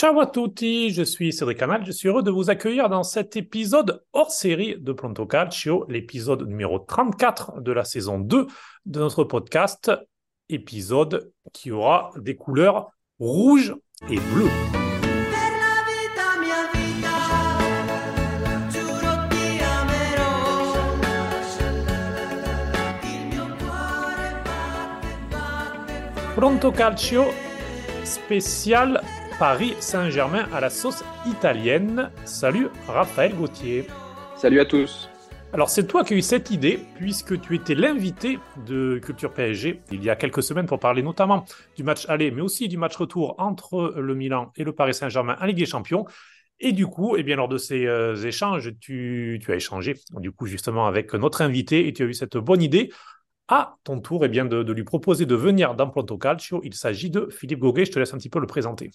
Ciao à tutti, je suis Cédric Canal, je suis heureux de vous accueillir dans cet épisode hors série de Pronto Calcio, l'épisode numéro 34 de la saison 2 de notre podcast, épisode qui aura des couleurs rouge et bleu. Pronto Calcio spécial Paris Saint-Germain à la sauce italienne. Salut Raphaël Gauthier. Salut à tous. Alors c'est toi qui as eu cette idée puisque tu étais l'invité de Culture PSG il y a quelques semaines pour parler notamment du match aller mais aussi du match retour entre le Milan et le Paris Saint-Germain en Ligue des Champions. Et du coup, eh bien, lors de ces euh, échanges, tu, tu, as échangé du coup justement avec notre invité et tu as eu cette bonne idée à ton tour eh bien, de, lui proposer de venir dans Pronto Calcio. Il s'agit de Philippe Goguet. Je te laisse un petit peu le présenter.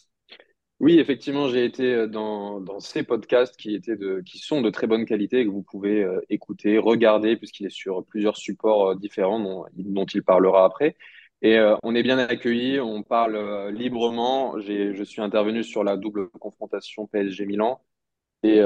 Oui, effectivement, j'ai été euh, dans, ces podcasts qui, étaient qui sont de très bonne qualité et que vous pouvez euh, écouter, regarder, puisqu'il est sur plusieurs supports euh, différents dont, dont, il parlera après. Et on est bien accueillis, on parle librement. Je suis intervenu sur la double confrontation PSG-Milan et,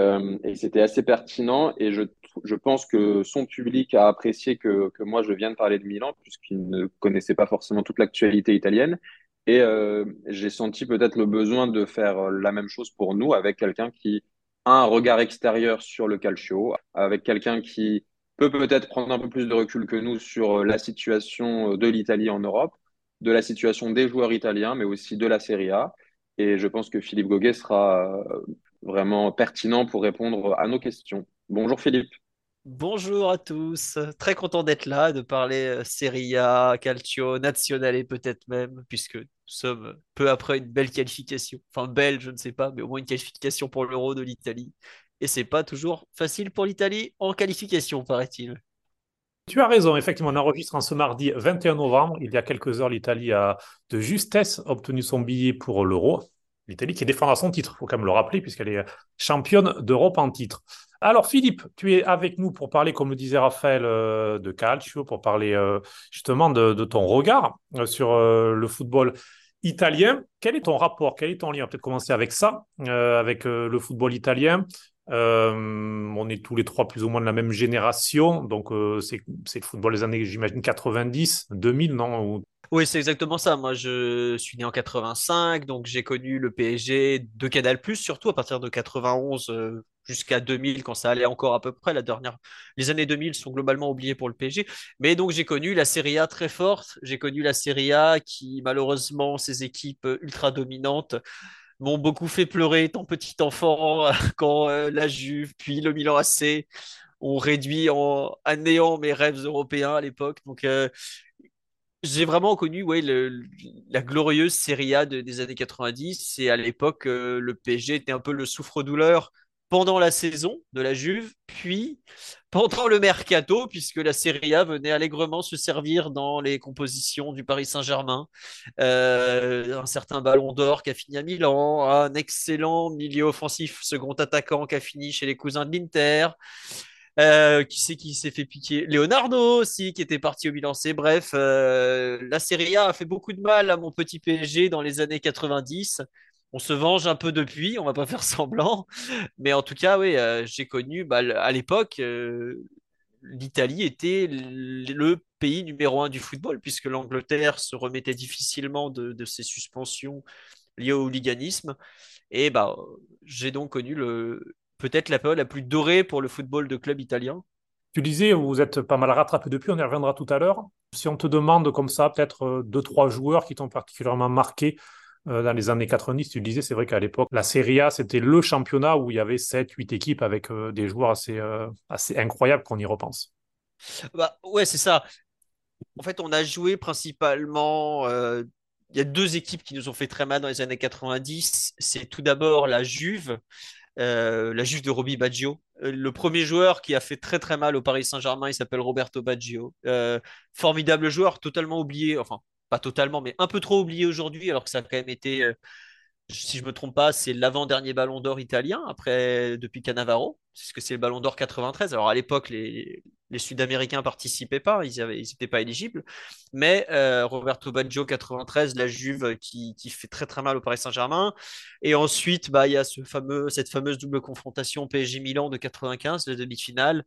et c'était assez pertinent. Et je je pense que son public a apprécié que, que moi je vienne parler de Milan, puisqu'il ne connaissait pas forcément toute l'actualité italienne. Et euh, j'ai senti peut-être le besoin de faire la même chose pour nous avec quelqu'un qui a un regard extérieur sur le calcio, avec quelqu'un qui peut peut-être prendre un peu plus de recul que nous sur la situation de l'Italie en Europe, de la situation des joueurs italiens, mais aussi de la Serie A. Et je pense que Philippe Goguet sera vraiment pertinent pour répondre à nos questions. Bonjour Philippe. Bonjour à tous, très content d'être là, de parler euh, Serie A, Calcio, Nazionale peut-être même, puisque sommes peu après une belle qualification. Enfin, belle, je ne sais pas, mais au moins une qualification pour l'Euro de l'Italie. Et c'est pas toujours facile pour l'Italie en qualification, paraît-il. Tu as raison, effectivement, on enregistre en ce mardi 21 novembre. Il y a quelques heures, l'Italie a de justesse obtenu son billet pour l'Euro. L'Italie qui défendra son titre, il faut quand même le rappeler, puisqu'elle est championne d'Europe en titre. Alors Philippe, tu es avec nous pour parler, comme le disait Raphaël, euh, de calcio, pour parler euh, justement de, ton regard euh, sur le football italien. Quel est ton rapport Quel est ton lien? Peut-être commencer avec ça, avec le football italien. on est tous les trois plus ou moins de la même génération, donc c'est le football des années, j'imagine, 90, 2000, non oui, c'est exactement ça. Moi, je suis né en 85, donc j'ai connu le PSG de Canal+, surtout à partir de 91 euh, jusqu'à 2000, quand ça allait encore à peu près. La dernière, les années 2000 sont globalement oubliées pour le PSG. Mais donc j'ai connu la Serie A très forte. J'ai connu la Serie A qui, malheureusement, ses équipes ultra dominantes m'ont beaucoup fait pleurer étant petit enfant quand euh, la Juve, puis le Milan AC ont réduit en, néant mes rêves européens à l'époque. Donc, euh, j'ai vraiment connu ouais, la glorieuse Serie A des années 90. Et à l'époque, euh, le PSG était un peu le souffre-douleur pendant la saison de la Juve, puis pendant le mercato, puisque la Serie A venait allègrement se servir dans les compositions du Paris Saint-Germain. Euh, un certain ballon d'or qui a fini à Milan, un excellent milieu offensif, second attaquant qui a fini chez les cousins de l'Inter. Euh, qui c'est qui s'est fait piquer? Leonardo aussi, qui était parti au Milan C. Bref, euh, la Serie A a fait beaucoup de mal à mon petit PSG dans les années 90. On se venge un peu depuis, on va pas faire semblant. Mais en tout cas, oui, euh, j'ai connu bah, à l'époque, l'Italie était le pays numéro un du football, puisque l'Angleterre se remettait difficilement de, de ses suspensions liées au hooliganisme. Et bah, j'ai donc connu le, peut-être la période la plus dorée pour le football de club italien. Tu disais, vous êtes pas mal rattrapé depuis, on y reviendra tout à l'heure. Si on te demande comme ça, peut-être euh, deux, trois joueurs qui t'ont particulièrement marqué euh, dans les années 90, tu disais, c'est vrai qu'à l'époque, la Serie A, c'était le championnat où il y avait 7, 8 équipes avec euh, des joueurs assez, assez incroyables qu'on y repense. Bah, ouais, c'est ça. En fait, on a joué principalement. Il y a deux équipes qui nous ont fait très mal dans les années 90. C'est tout d'abord la Juve, euh, la Juve de Roby Baggio. Euh, le premier joueur qui a fait très très mal au Paris Saint-Germain, il s'appelle Roberto Baggio. Euh, formidable joueur, totalement oublié, enfin pas totalement, mais un peu trop oublié aujourd'hui, alors que ça a quand même été, si je me trompe pas, c'est l'avant-dernier ballon d'or italien, après depuis Cannavaro, puisque c'est le ballon d'or 93. Alors à l'époque, les, les Sud-Américains participaient pas, ils n'étaient pas éligibles. Mais euh, Roberto Baggio 93, la Juve qui, fait très très mal au Paris Saint-Germain. Et ensuite, bah, il y a cette fameuse double confrontation PSG Milan de 95, la demi-finale,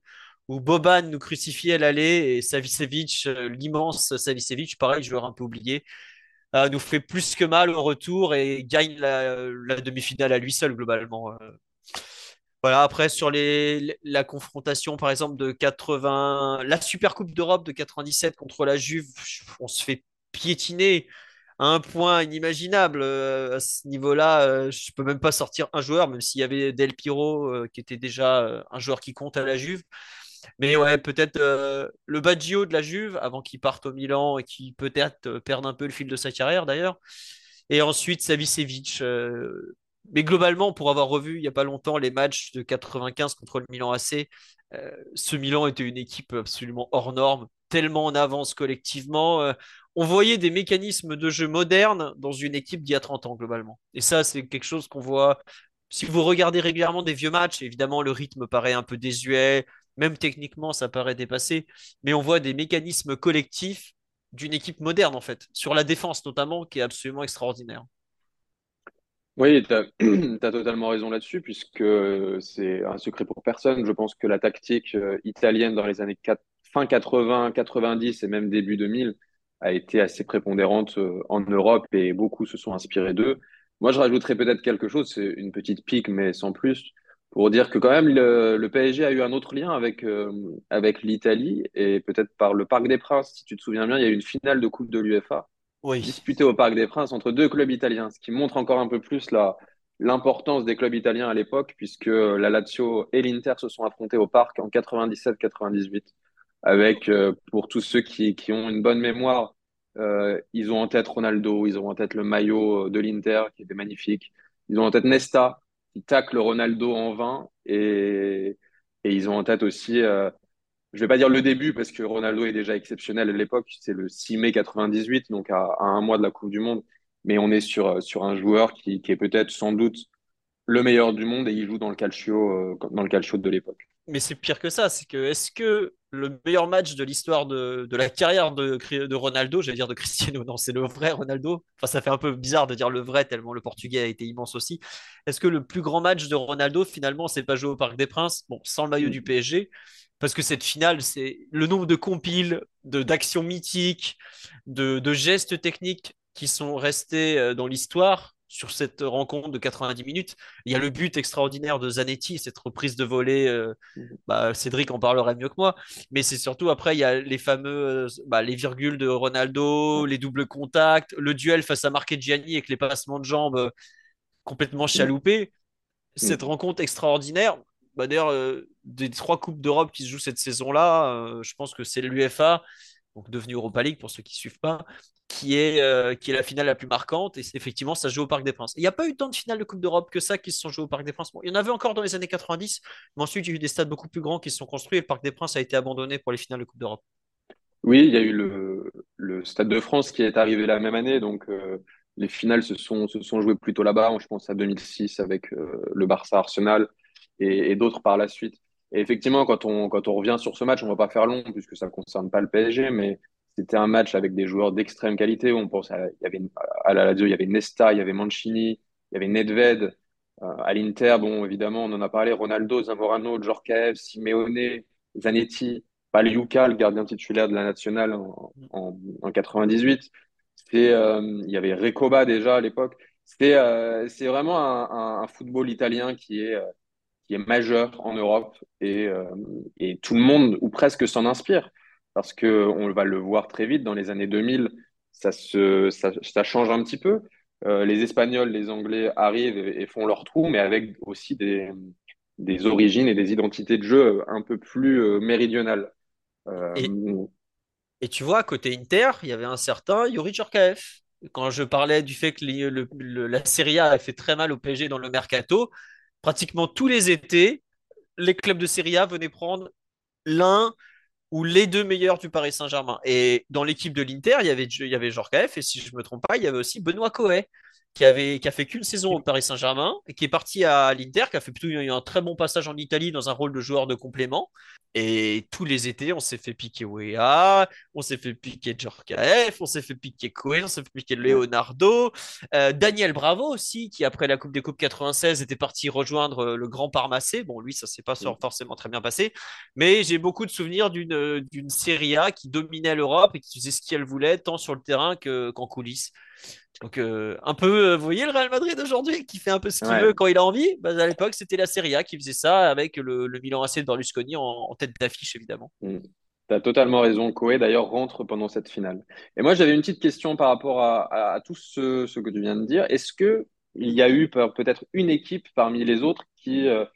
où Boban nous crucifiait à l'aller et Savicevic, euh, l'immense Savicevic, pareil, joueur un peu oublié, euh, nous fait plus que mal au retour et gagne la, la demi-finale à lui seul globalement. Voilà, après, sur les, la confrontation, par exemple, de 80, la Super Coupe d'Europe de 97 contre la Juve, on se fait piétiner à un point inimaginable. Euh, à ce niveau-là, euh, je peux même pas sortir un joueur, même s'il y avait Del Piro, euh, qui était déjà un joueur qui compte à la Juve. Mais ouais, peut-être le Baggio de la Juve, avant qu'il parte au Milan et qu'il peut-être perde un peu le fil de sa carrière d'ailleurs. Et ensuite, Savicevic, mais globalement, pour avoir revu il n'y a pas longtemps les matchs de 95 contre le Milan AC, euh, ce Milan était une équipe absolument hors norme, tellement en avance collectivement. Euh, on voyait des mécanismes de jeu modernes dans une équipe d'il y a 30 ans globalement. Et ça, c'est quelque chose qu'on voit. Si vous regardez régulièrement des vieux matchs, évidemment, le rythme paraît un peu désuet, même techniquement, ça paraît dépassé, mais on voit des mécanismes collectifs d'une équipe moderne, en fait, sur la défense notamment, qui est absolument extraordinaire. Oui, tu as, totalement raison là-dessus, puisque c'est un secret pour personne. Je pense que la tactique euh, italienne dans les années fin 80, 90 et même début 2000 a été assez prépondérante euh, en Europe et beaucoup se sont inspirés d'eux. Moi, je rajouterais peut-être quelque chose, c'est une petite pique, mais sans plus, pour dire que quand même le, PSG a eu un autre lien avec, euh, avec l'Italie et peut-être par le Parc des Princes. Si tu te souviens bien, il y a eu une finale de Coupe de l'UEFA disputé au Parc des Princes entre deux clubs italiens, ce qui montre encore un peu plus la, l'importance des clubs italiens à l'époque, puisque la Lazio et l'Inter se sont affrontés au Parc en 97-98, avec, euh, pour tous ceux qui, qui, ont une bonne mémoire, euh, ils ont en tête Ronaldo, ils ont en tête le maillot de l'Inter qui était magnifique, ils ont en tête Nesta qui tacle Ronaldo en vain, et, et ils ont en tête aussi euh, je vais pas dire le début parce que Ronaldo est déjà exceptionnel à l'époque. C'est le 6 mai 98, donc à, un mois de la Coupe du Monde. Mais on est sur, sur un joueur qui, qui est peut-être sans doute le meilleur du monde et il joue dans le calcio, euh, dans le calcio de l'époque. Mais c'est pire que ça. C'est que est-ce que le meilleur match de l'histoire de, de, la carrière de, de Ronaldo, j'allais dire de Cristiano, non, c'est le vrai Ronaldo. Enfin, ça fait un peu bizarre de dire le vrai tellement le Portugais a été immense aussi. Est-ce que le plus grand match de Ronaldo, finalement, c'est pas joué au Parc des Princes? Bon, sans le maillot mm. du PSG, parce que cette finale, c'est le nombre de compiles, d'actions mythiques, de, gestes techniques qui sont restés euh, dans l'histoire sur cette rencontre de 90 minutes. Il y a le but extraordinaire de Zanetti, cette reprise de volée. Euh, mhm. bah, Cédric en parlerait mieux que moi. Mais c'est surtout après, il y a les fameux, euh, bah, les virgules de Ronaldo, les doubles contacts, le duel face à Marchegiani avec les passements de jambes complètement chaloupés. Cette rencontre extraordinaire, bah, d'ailleurs, euh, des trois Coupes d'Europe qui se jouent cette saison-là, euh, je pense que c'est l'UFA, donc devenu Europa League pour ceux qui ne suivent pas, qui est, euh, qui est la finale la plus marquante. Et effectivement, ça se joue au Parc des Princes. Il n'y a pas eu tant de finales de Coupe d'Europe que ça qui se sont jouées au Parc des Princes. il y en avait encore dans les années 90, mais ensuite, il y a eu des stades beaucoup plus grands qui se sont construits et le Parc des Princes a été abandonné pour les finales de Coupe d'Europe. Oui, il y a eu le, le, Stade de France qui est arrivé la même année, donc les finales se sont, se sont jouées plutôt là-bas. Je pense à 2006 avec le Barça Et, d'autres par la suite. Et effectivement, quand on, quand on revient sur ce match, on va pas faire long puisque ça ne concerne pas le PSG, mais c'était un match avec des joueurs d'extrême qualité. On pense à, il y avait, à la Lazio, il y avait Nesta, il y avait Mancini, il y avait Nedved. Euh, à l'Inter, bon, évidemment, on en a parlé, Ronaldo, Zamorano, Djorkaeff, Simeone, Zanetti, Paliuka, le gardien titulaire de la nationale en, en, en 98. Euh, il y avait Recoba déjà à l'époque. C'est euh, vraiment un, un, football italien qui est, qui est majeur en Europe et, euh, et tout le monde, ou presque, s'en inspire. Parce qu'on va le voir très vite, dans les années 2000, ça, se, ça, ça change un petit peu. Euh, les Espagnols, les Anglais arrivent et, font leur trou, mais avec aussi des, des, origines et des identités de jeu un peu plus euh, méridionales. Et, et, tu vois, côté Inter, il y avait un certain Yuri Djorkaeff. Quand je parlais du fait que le, la Serie A a fait très mal au PSG dans le mercato, pratiquement tous les étés, les clubs de Serie A venaient prendre l'un ou les deux meilleurs du Paris Saint-Germain. Et dans l'équipe de l'Inter, il y avait, il y et si je ne me trompe pas, il y avait aussi Benoît Coet. Qui avait qui a fait qu'une saison au Paris Saint-Germain et qui est parti à l'Inter, qui a fait plutôt eu un très bon passage en Italie dans un rôle de joueur de complément. Et tous les étés, on s'est fait piquer Wea, on s'est fait piquer Djorkaeff, on s'est fait piquer Cohen, on s'est fait piquer Leonardo, euh, Daniel Bravo aussi, qui après la Coupe des Coupes 96 était parti rejoindre euh, le Grand Parmassé. Bon, lui, ça s'est pas forcément très bien passé, mais j'ai beaucoup de souvenirs d'une d'une Serie A qui dominait l'Europe et qui faisait ce qu'elle voulait, tant sur le terrain qu'en coulisses. Donc, euh, un peu, euh, vous voyez le Real Madrid aujourd'hui qui fait un peu ce qu'il veut quand il a envie. Bah, à l'époque, c'était la Serie A qui faisait ça avec le, Milan AC de Berlusconi en, tête d'affiche, évidemment. Mm. Tu as totalement raison. Koé, d'ailleurs, rentre pendant cette finale. Et moi, j'avais une petite question par rapport à, tout ce, que tu viens de dire. Est-ce qu'il y a eu peut-être une équipe parmi les autres qui, euh,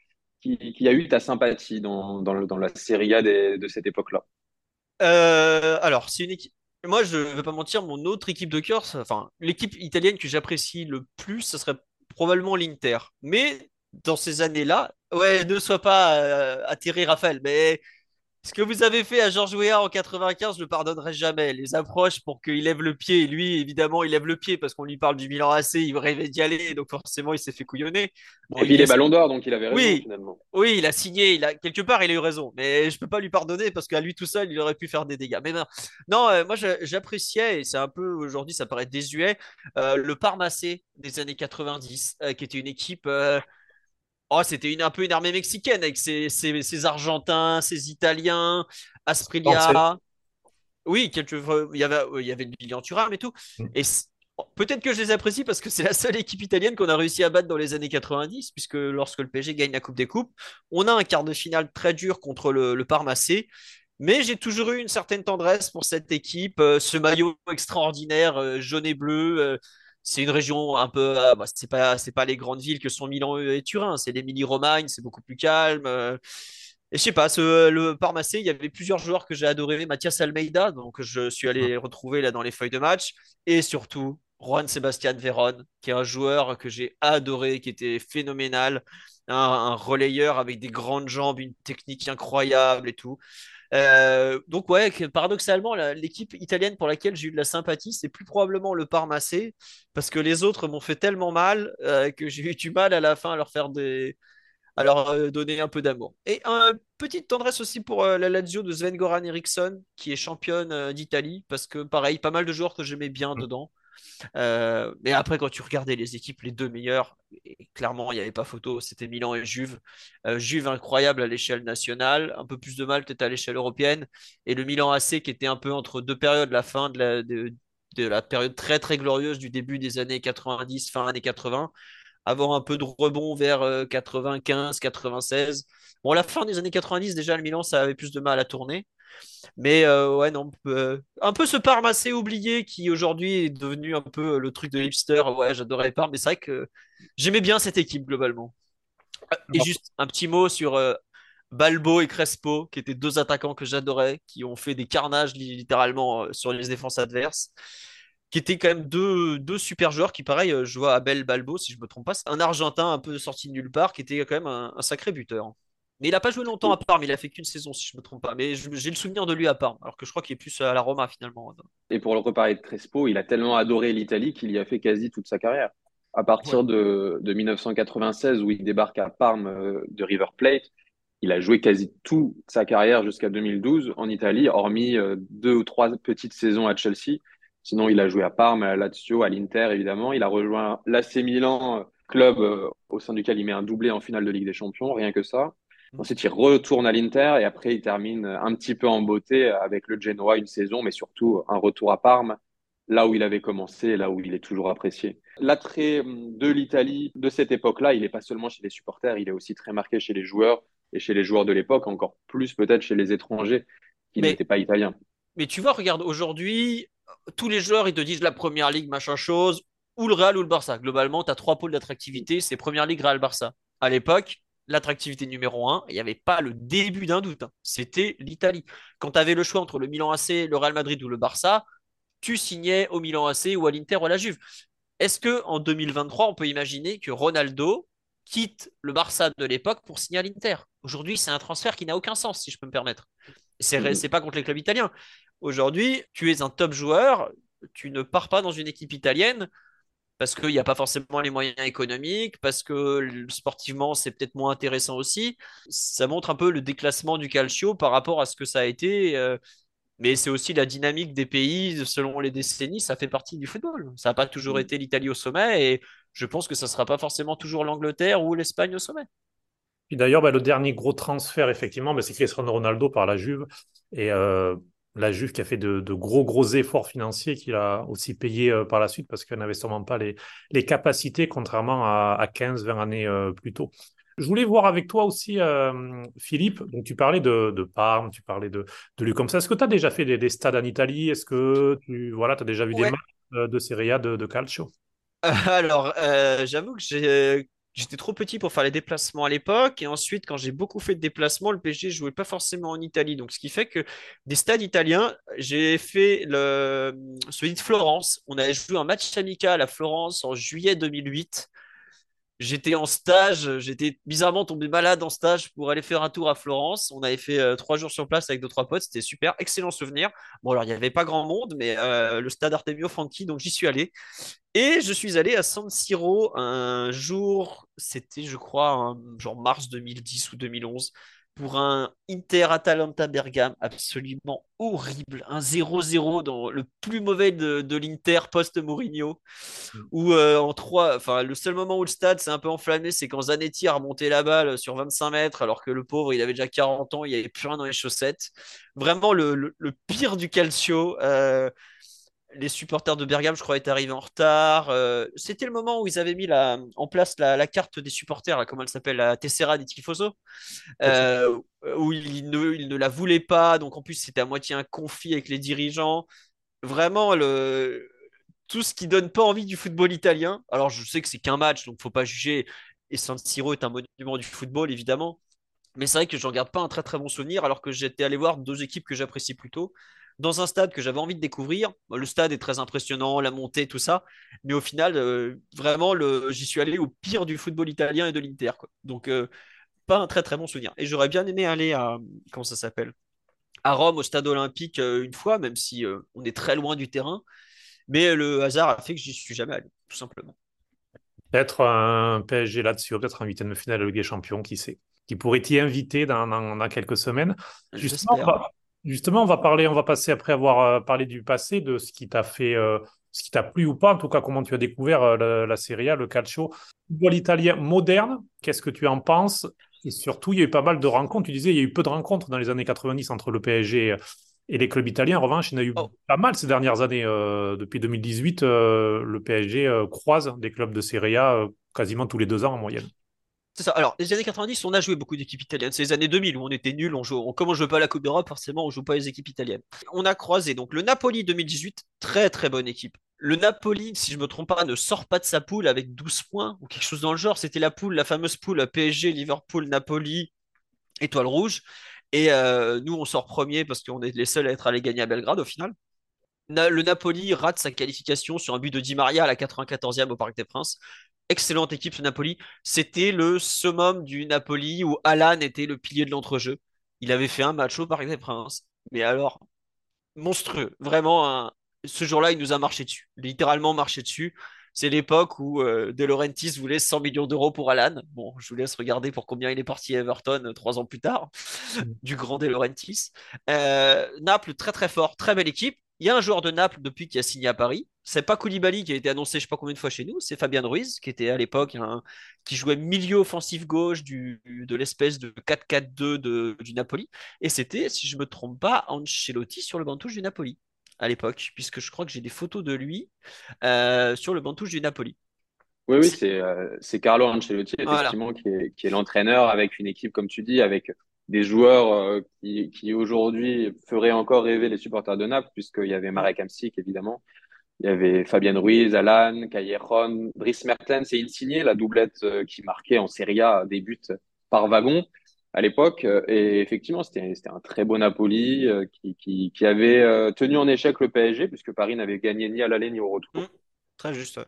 qui, a eu ta sympathie dans, dans, la Serie A de cette époque-là? Alors, c'est une équipe. Moi, je ne vais pas mentir, mon autre équipe de cœur, enfin, l'équipe italienne que j'apprécie le plus, ce serait probablement l'Inter. Mais dans ces années-là, ouais, ne sois pas euh, atterré, Raphaël, mais ce que vous avez fait à Georges Weah en 95, je ne le pardonnerai jamais. Les approches pour qu'il lève le pied, lui, évidemment, il lève le pied parce qu'on lui parle du Milan AC, il rêvait d'y aller, donc forcément, il s'est fait couillonner. et puis il est ballon d'or, donc il avait raison oui, finalement. Oui, il a signé, il a... quelque part, il a eu raison. Mais je ne peux pas lui pardonner parce qu'à lui tout seul, il aurait pu faire des dégâts. Mais non, non euh, moi, j'appréciais, et c'est un peu, aujourd'hui, ça paraît désuet, euh, le Parmacé des années 90, euh, qui était une équipe Oh, c'était une, un peu une armée mexicaine avec ses, Argentins, ses Italiens, Asprilla. Oui, quelques, il y avait, il y avait Lilian Thuram et tout. Mm. Et peut-être que je les apprécie parce que c'est la seule équipe italienne qu'on a réussi à battre dans les années 90, puisque lorsque le PSG gagne la Coupe des Coupes, on a un quart de finale très dur contre le, le Parmacé. Mais j'ai toujours eu une certaine tendresse pour cette équipe, euh, ce maillot extraordinaire, euh, jaune et bleu. Euh, c'est une région un peu, euh, bah, c'est pas, c'est pas les grandes villes que sont Milan et Turin, c'est l'Émilie-Romagne, c'est beaucoup plus calme. Euh. et je sais pas, ce, le Parmacé, il y avait plusieurs joueurs que j'ai adoré, Mathias Almeida, donc je suis allé retrouver là dans les feuilles de match, et surtout Juan Sebastian Veron, qui est un joueur que j'ai adoré, qui était phénoménal, un, un relayeur avec des grandes jambes, une technique incroyable et tout. Euh, donc ouais, paradoxalement, l'équipe italienne pour laquelle j'ai eu de la sympathie, c'est plus probablement le Parmacé, parce que les autres m'ont fait tellement mal euh, que j'ai eu du mal à la fin à leur faire des, à leur euh, donner un peu d'amour. Et une petite tendresse aussi pour la Lazio de Sven Goran Eriksson, qui est championne d'Italie, parce que pareil, pas mal de joueurs que j'aimais bien mm. dedans. Euh, mais après, quand tu regardais les équipes, les deux meilleures, clairement, il n'y avait pas photo. C'était Milan et Juve. Euh, Juve incroyable à l'échelle nationale, un peu plus de mal peut-être à l'échelle européenne. Et le Milan AC qui était un peu entre deux périodes, la fin de la, de, la période très très glorieuse du début des années 90, fin années 80 avoir un peu de rebond vers 95, euh, 96. Bon, la fin des années 90, déjà, le Milan, ça avait plus de mal à tourner. Mais euh, ouais, non, euh, un peu ce Parme assez oublié qui aujourd'hui est devenu un peu le truc de hipster. Ouais, j'adorais Parme, mais c'est vrai que j'aimais bien cette équipe globalement. Et juste un petit mot sur euh, Balbo et Crespo, qui étaient deux attaquants que j'adorais, qui ont fait des carnages littéralement sur les défenses adverses qui étaient quand même deux, deux super joueurs qui, pareil, je vois Abel Balbo, si je me trompe pas, un Argentin un peu sorti de nulle part, qui était quand même un sacré buteur. Mais il n'a pas joué longtemps à Parme, il a fait qu'une saison si je ne me trompe pas. Mais j'ai le souvenir de lui à Parme, alors que je crois qu'il est plus à la Roma finalement. Et pour le reparler de Crespo, il a tellement adoré l'Italie qu'il y a fait quasi toute sa carrière. À partir de, 1996, où il débarque à Parme euh, de River Plate, il a joué quasi toute sa carrière jusqu'à 2012 en Italie, hormis euh, deux ou trois petites saisons à Chelsea. Sinon, il a joué à Parme, à Lazio, à l'Inter évidemment. Il a rejoint l'AC Milan, euh, club au sein duquel il met un doublé en finale de Ligue des Champions, rien que ça. Ensuite, il retourne à l'Inter et après, il termine un petit peu en beauté avec le Genoa une saison, mais surtout un retour à Parme, là où il avait commencé là où il est toujours apprécié. L'attrait de l'Italie de cette époque-là, il n'est pas seulement chez les supporters, il est aussi très marqué chez les joueurs et chez les joueurs de l'époque, encore plus peut-être chez les étrangers qui n'étaient pas italiens. Mais tu vois, regarde, aujourd'hui, tous les joueurs, ils te disent la première ligue, machin chose, ou le Real ou le Barça. Globalement, tu as trois pôles d'attractivité, c'est première ligue, Real, Barça. À l'époque, l'attractivité numéro un, il n'y avait pas le début d'un doute. Hein. C'était l'Italie. Quand tu avais le choix entre le Milan AC, le Real Madrid ou le Barça, tu signais au Milan AC ou à l'Inter ou à la Juve. Est-ce que en 2023, on peut imaginer que Ronaldo quitte le Barça de l'époque pour signer à l'Inter? Aujourd'hui, c'est un transfert qui n'a aucun sens, si je peux me permettre. C'est n'est mm. pas contre les clubs italiens. Aujourd'hui, tu es un top joueur, tu ne pars pas dans une équipe italienne parce qu'il n'y a pas forcément les moyens économiques, parce que sportivement, c'est peut-être moins intéressant aussi. Ça montre un peu le déclassement du calcio par rapport à ce que ça a été. Euh, mais c'est aussi la dynamique des pays selon les décennies, ça fait partie du football. Ça n'a pas toujours mm. été l'Italie au sommet et je pense que ça ne sera pas forcément toujours l'Angleterre ou l'Espagne au sommet. Puis d'ailleurs, bah, le dernier gros transfert, effectivement, bah, c'est Cristiano Ronaldo par la Juve. Et euh, la Juve qui a fait de, gros, gros efforts financiers qu'il a aussi payé euh, par la suite parce qu'elle n'avait sûrement pas les, les capacités, contrairement à, 15-20 années euh, plus tôt. Je voulais voir avec toi aussi, Philippe, donc tu parlais de, de Parme, tu parlais de, de lui comme ça. Est-ce que tu as déjà fait des, stades en Italie? Est-ce que tu voilà, as déjà vu des matchs de Serie A de, de calcio? Alors, j'avoue que j'ai J'étais trop petit pour faire les déplacements à l'époque. Et ensuite, quand j'ai beaucoup fait de déplacements, le PSG jouait pas forcément en Italie. Donc, ce qui fait que des stades italiens, j'ai fait le... celui de Florence. On avait joué un match amical à Florence en juillet 2008. J'étais en stage, j'étais bizarrement tombé malade en stage pour aller faire un tour à Florence. On avait fait euh, trois jours sur place avec deux trois potes, c'était super, excellent souvenir. Bon alors il n'y avait pas grand monde, mais euh, le stade Artemio Franchi, donc j'y suis allé. Et je suis allé à San Siro un jour, c'était je crois genre mars 2010 ou 2011 pour un Inter-Atalanta Bergame absolument horrible. Un 0-0 dans le plus mauvais de, l'Inter post-Mourinho. Mm. Où euh, en trois, enfin, le seul moment où le stade s'est un peu enflammé, c'est quand Zanetti a remonté la balle sur 25 mètres, alors que le pauvre, il avait déjà 40 ans, il n'y avait plus rien dans les chaussettes. Vraiment le, pire du calcio. Euh, les supporters de Bergame, je crois, étaient arrivés en retard. Euh, c'était le moment où ils avaient mis en place la, carte des supporters, comment elle s'appelle, la Tessera des Tifoso, euh, où ils ne, la voulaient pas. Donc en plus, c'était à moitié un conflit avec les dirigeants. Vraiment, le, tout ce qui donne pas envie du football italien. Alors je sais que c'est qu'un match, donc faut pas juger. Et San Siro est un monument du football, évidemment. Mais c'est vrai que j'en garde pas un très très bon souvenir, alors que j'étais allé voir deux équipes que j'apprécie plutôt dans un stade que j'avais envie de découvrir. Le stade est très impressionnant, la montée, tout ça. Mais au final, euh, vraiment, j'y suis allé au pire du football italien et de l'Inter. Donc, euh, pas un très très bon souvenir. Et j'aurais bien aimé aller à. Comment ça s'appelle? À Rome, au stade olympique, euh, une fois, même si on est très loin du terrain. Mais le hasard a fait que j'y suis jamais allé, tout simplement. Peut-être un PSG là-dessus, peut-être un huitième de finale de Ligue des Champions, qui sait Qui pourrait y inviter dans, dans, quelques semaines. Justement, Justement, on va parler, on va passer après avoir euh, parlé du passé, de ce qui t'a fait, euh, ce qui t'a plu ou pas, en tout cas comment tu as découvert euh, la, Serie A, le calcio. Football italien moderne, qu'est-ce que tu en penses? Et surtout, il y a eu pas mal de rencontres. Tu disais, il y a eu peu de rencontres dans les années 90 entre le PSG et les clubs italiens. En revanche, il y en a eu oh. pas mal ces dernières années. depuis 2018, le PSG croise des clubs de Serie A quasiment tous les deux ans en moyenne. C'est ça. Alors, les années 90, on a joué beaucoup d'équipes italiennes. C'est les années 2000 où on était nuls. On joue, comme on ne joue pas la Coupe d'Europe, forcément, on ne joue pas les équipes italiennes. On a croisé donc le Napoli 2018, très très bonne équipe. Le Napoli, si je ne me trompe pas, ne sort pas de sa poule avec 12 points ou quelque chose dans le genre. C'était la poule, la fameuse poule PSG, Liverpool, Napoli, Étoile Rouge. Et euh, nous, on sort premier parce qu'on est les seuls à être allés gagner à Belgrade au final. Le Napoli rate sa qualification sur un but de Di Maria à la 94e au Parc des Princes excellente équipe ce Napoli. C'était le summum du Napoli où Alan était le pilier de l'entrejeu. Il avait fait un match au Parc des Princes. Mais alors, monstrueux. Vraiment, ce jour-là, il nous a marché dessus. Littéralement marché dessus. C'est l'époque où euh, De Laurentiis voulait 100 millions d'euros pour Alan. Bon, je vous laisse regarder pour combien il est parti à Everton euh, trois ans plus tard, mm. du grand De Laurentiis. Euh, Naples, très très fort, très belle équipe. Il y a un joueur de Naples depuis qui a signé à Paris. C'est pas Koulibaly qui a été annoncé je sais pas combien de fois chez nous, c'est Fabien Ruiz qui était à l'époque qui jouait milieu offensif gauche du, de l'espèce de 4-4-2 du Napoli. Et c'était, si je me trompe pas, Ancelotti sur le banc touche du Napoli à l'époque, puisque je crois que j'ai des photos de lui euh, sur le banc touche du Napoli. Oui, oui, c'est euh, Carlo Ancelotti, effectivement, qui est, qui est l'entraîneur avec une équipe, comme tu dis, avec des joueurs euh, qui, aujourd'hui feraient encore rêver les supporters de Naples, puisqu'il y avait Marek Hamsik, évidemment. Il y avait Fabien Ruiz, Alan, Callejon, Brice Mertens et Insigne, la doublette euh, qui marquait en Serie A des buts par wagon à l'époque. Et effectivement, c'était un très beau Napoli euh, qui, avait tenu en échec le PSG, puisque Paris n'avait gagné ni à l'aller ni au retour. Mmh, très juste.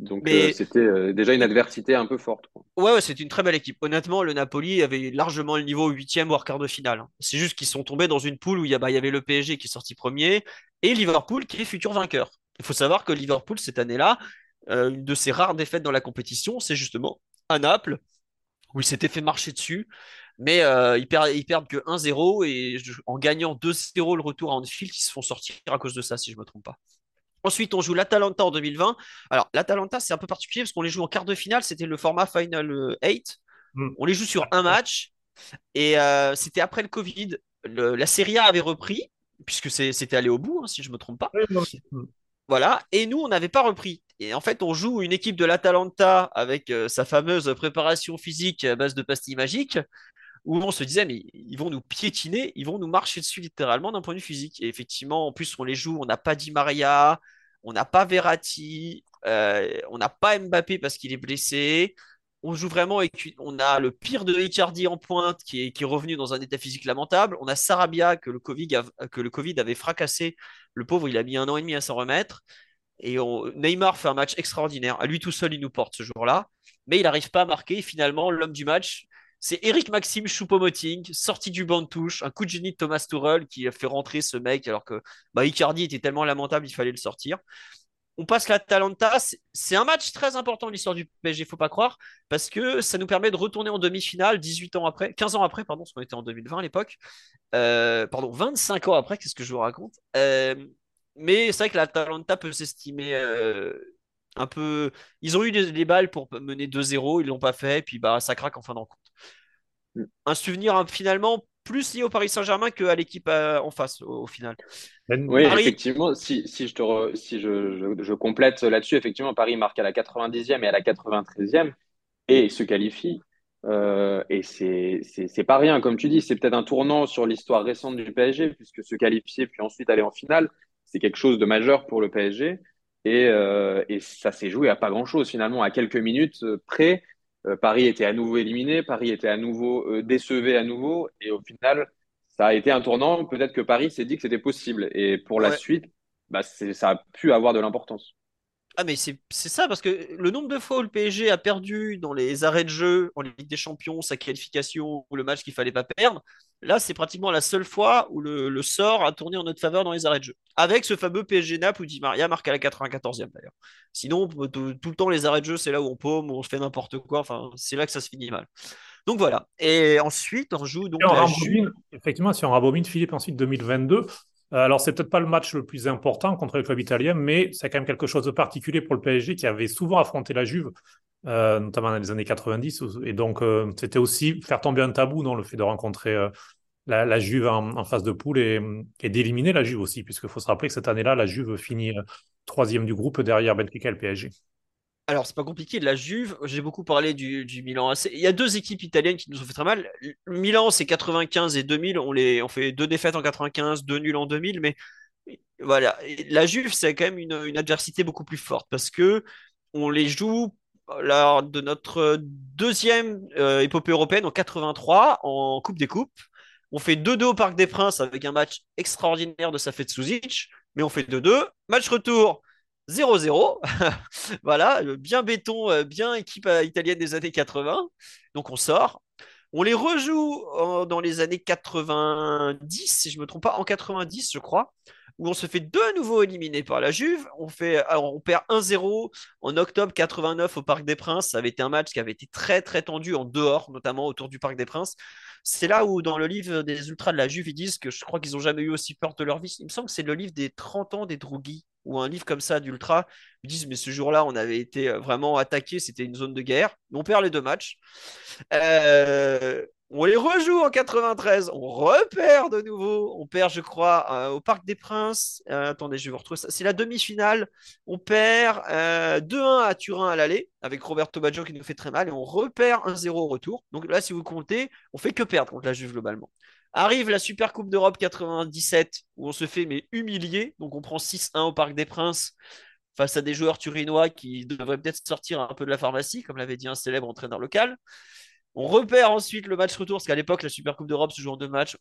Donc euh, c'était euh, déjà une adversité un peu forte. Ouais, ouais c'est une très belle équipe. Honnêtement, le Napoli avait largement le niveau huitième voire quart de finale. Hein. C'est juste qu'ils sont tombés dans une poule où il y, bah, il y avait le PSG qui est sorti premier et Liverpool qui est futur vainqueur. Il faut savoir que Liverpool cette année-là, euh, une de ses rares défaites dans la compétition, c'est justement à Naples, où il s'était fait marcher dessus. Mais ils, perdent, ils perdent que 1-0 et en gagnant 2-0 le retour à Anfield, ils se font sortir à cause de ça, si je ne me trompe pas. Ensuite, on joue l'Atalanta en 2020. Alors, l'Atalanta, c'est un peu particulier parce qu'on les joue en quart de finale. C'était le format Final 8. Mm. On les joue sur un match. Et euh, c'était après le Covid. la Serie A avait repris, puisque c'était allé au bout, hein, si je ne me trompe pas. Voilà. Et nous, on n'avait pas repris. Et en fait, on joue une équipe de l'Atalanta avec euh, sa fameuse préparation physique à base de pastilles magiques où on se disait, mais ils vont nous piétiner, ils vont nous marcher dessus littéralement d'un point de vue physique. Et effectivement, en plus, on les joue, on n'a pas Di Maria, on n'a pas Verratti, euh, on n'a pas Mbappé parce qu'il est blessé. On joue vraiment et on a le pire de Icardi en pointe qui est, revenu dans un état physique lamentable. On a Sarabia que le, COVID que le Covid avait fracassé. Le pauvre, il a mis un an et demi à s'en remettre. Et Neymar fait un match extraordinaire. À lui tout seul, il nous porte ce jour-là. Mais il n'arrive pas à marquer. finalement, l'homme du match, c'est Eric Maxime Choupo-Moting, sorti du banc de touche, un coup de génie de Thomas Tuchel qui a fait rentrer ce mec alors que bah, Icardi était tellement lamentable, il fallait le sortir. On passe la Talenta. C'est un match très important de l'histoire du PSG, faut pas croire, parce que ça nous permet de retourner en demi-finale 18 ans après, 15 ans après, pardon, parce qu'on était en 2020 à l'époque. Euh, pardon, 25 ans après, qu'est-ce que je vous raconte? Euh, Mais c'est vrai que la Talenta peut s'estimer euh, un peu. Ils ont eu des, balles pour mener 2-0, ils l'ont pas fait, puis bah ça craque en fin de rencontre. Mm. Un souvenir hein, finalement plus lié au Paris Saint-Germain qu'à l'équipe euh, en face au, final. Oui, effectivement, si, si, je, te si je, je, complète là-dessus, effectivement, Paris marque à la 90e et à la 93e et se qualifie. Euh, et c'est pas rien, comme tu dis, c'est peut-être un tournant sur l'histoire récente du PSG, puisque se qualifier puis ensuite aller en finale, c'est quelque chose de majeur pour le PSG. Et, euh, et ça s'est joué à pas grand-chose finalement, à quelques minutes près. Euh, Paris était à nouveau éliminé, Paris était à nouveau décevé à nouveau, et au final, ça a été un tournant. Peut-être que Paris s'est dit que c'était possible, et pour la suite, bah, ça a pu avoir de l'importance. Ah mais c'est ça, parce que le nombre de fois où le PSG a perdu dans les arrêts de jeu en Ligue des Champions, sa qualification ou le match qu'il fallait pas perdre, là c'est pratiquement la seule fois où le, sort a tourné en notre faveur dans les arrêts de jeu. Avec ce fameux PSG Naples où Di Maria marque à la 94e d'ailleurs. Sinon, tout, le temps les arrêts de jeu, c'est là où on paume, où on fait n'importe quoi, enfin c'est là que ça se finit mal. Donc voilà. Et ensuite, on joue donc. effectivement, si on rabobine Philippe ensuite 2022, euh, alors, c'est peut-être pas le match le plus important contre le club italien, mais c'est quand même quelque chose de particulier pour le PSG qui avait souvent affronté la Juve, euh, notamment dans les années 90. Et donc, euh, c'était aussi faire tomber un tabou, le fait de rencontrer la, Juve en, phase de poule et, d'éliminer la Juve aussi, puisqu'il faut se rappeler que cette année-là, la Juve finit troisième du groupe derrière Benfica et le PSG. Alors, c'est pas compliqué. La Juve, j'ai beaucoup parlé du, Milan Il y a deux équipes italiennes qui nous ont fait très mal. Milan, c'est 95 et 2000. On, les, on fait deux défaites en 95, deux nuls en 2000. Mais voilà. la Juve, c'est quand même une, adversité beaucoup plus forte parce que on les joue lors de notre deuxième euh, épopée européenne en 83 en Coupe des Coupes. On fait 2-2 au Parc des Princes avec un match extraordinaire de Safet Suzic, mais on fait 2-2. Match retour 0-0. voilà, bien béton, euh, bien équipe euh, italienne des années 80. Donc on sort. On les rejoue dans les années 90, si je ne me trompe pas, en 90, je crois, où on se fait de nouveau éliminer par la Juve. On, perd 1-0 en octobre 89 au Parc des Princes. Ça avait été un match qui avait été très très tendu en dehors, notamment autour du Parc des Princes. C'est là où, dans le livre des Ultras de la Juve, ils disent que je crois qu'ils n'ont jamais eu aussi peur de leur vie. Il me semble que c'est le livre des 30 ans des Drougui ou un livre comme ça d'Ultra, ils disent mais ce jour-là on avait été euh, vraiment attaqué, c'était une zone de guerre. On perd les deux matchs. Euh, on les rejoue en 93, on repère de nouveau, on perd je crois euh, au Parc des Princes. attendez, je vais vous retrouver ça. C'est la demi-finale. On perd 2-1 à Turin à l'aller avec Roberto Baggio qui nous fait très mal et on repère 1-0 au retour. Donc là si vous comptez, on fait que perdre contre la Juve globalement. Arrive la Super Coupe d'Europe 97 où on se fait mais humilier. Donc on prend 6-1 au Parc des Princes face à des joueurs turinois qui devraient peut-être sortir un peu de la pharmacie, comme l'avait dit un célèbre entraîneur local. On repère ensuite le match retour, parce qu'à l'époque, la Super Coupe d'Europe se joue en deux matchs.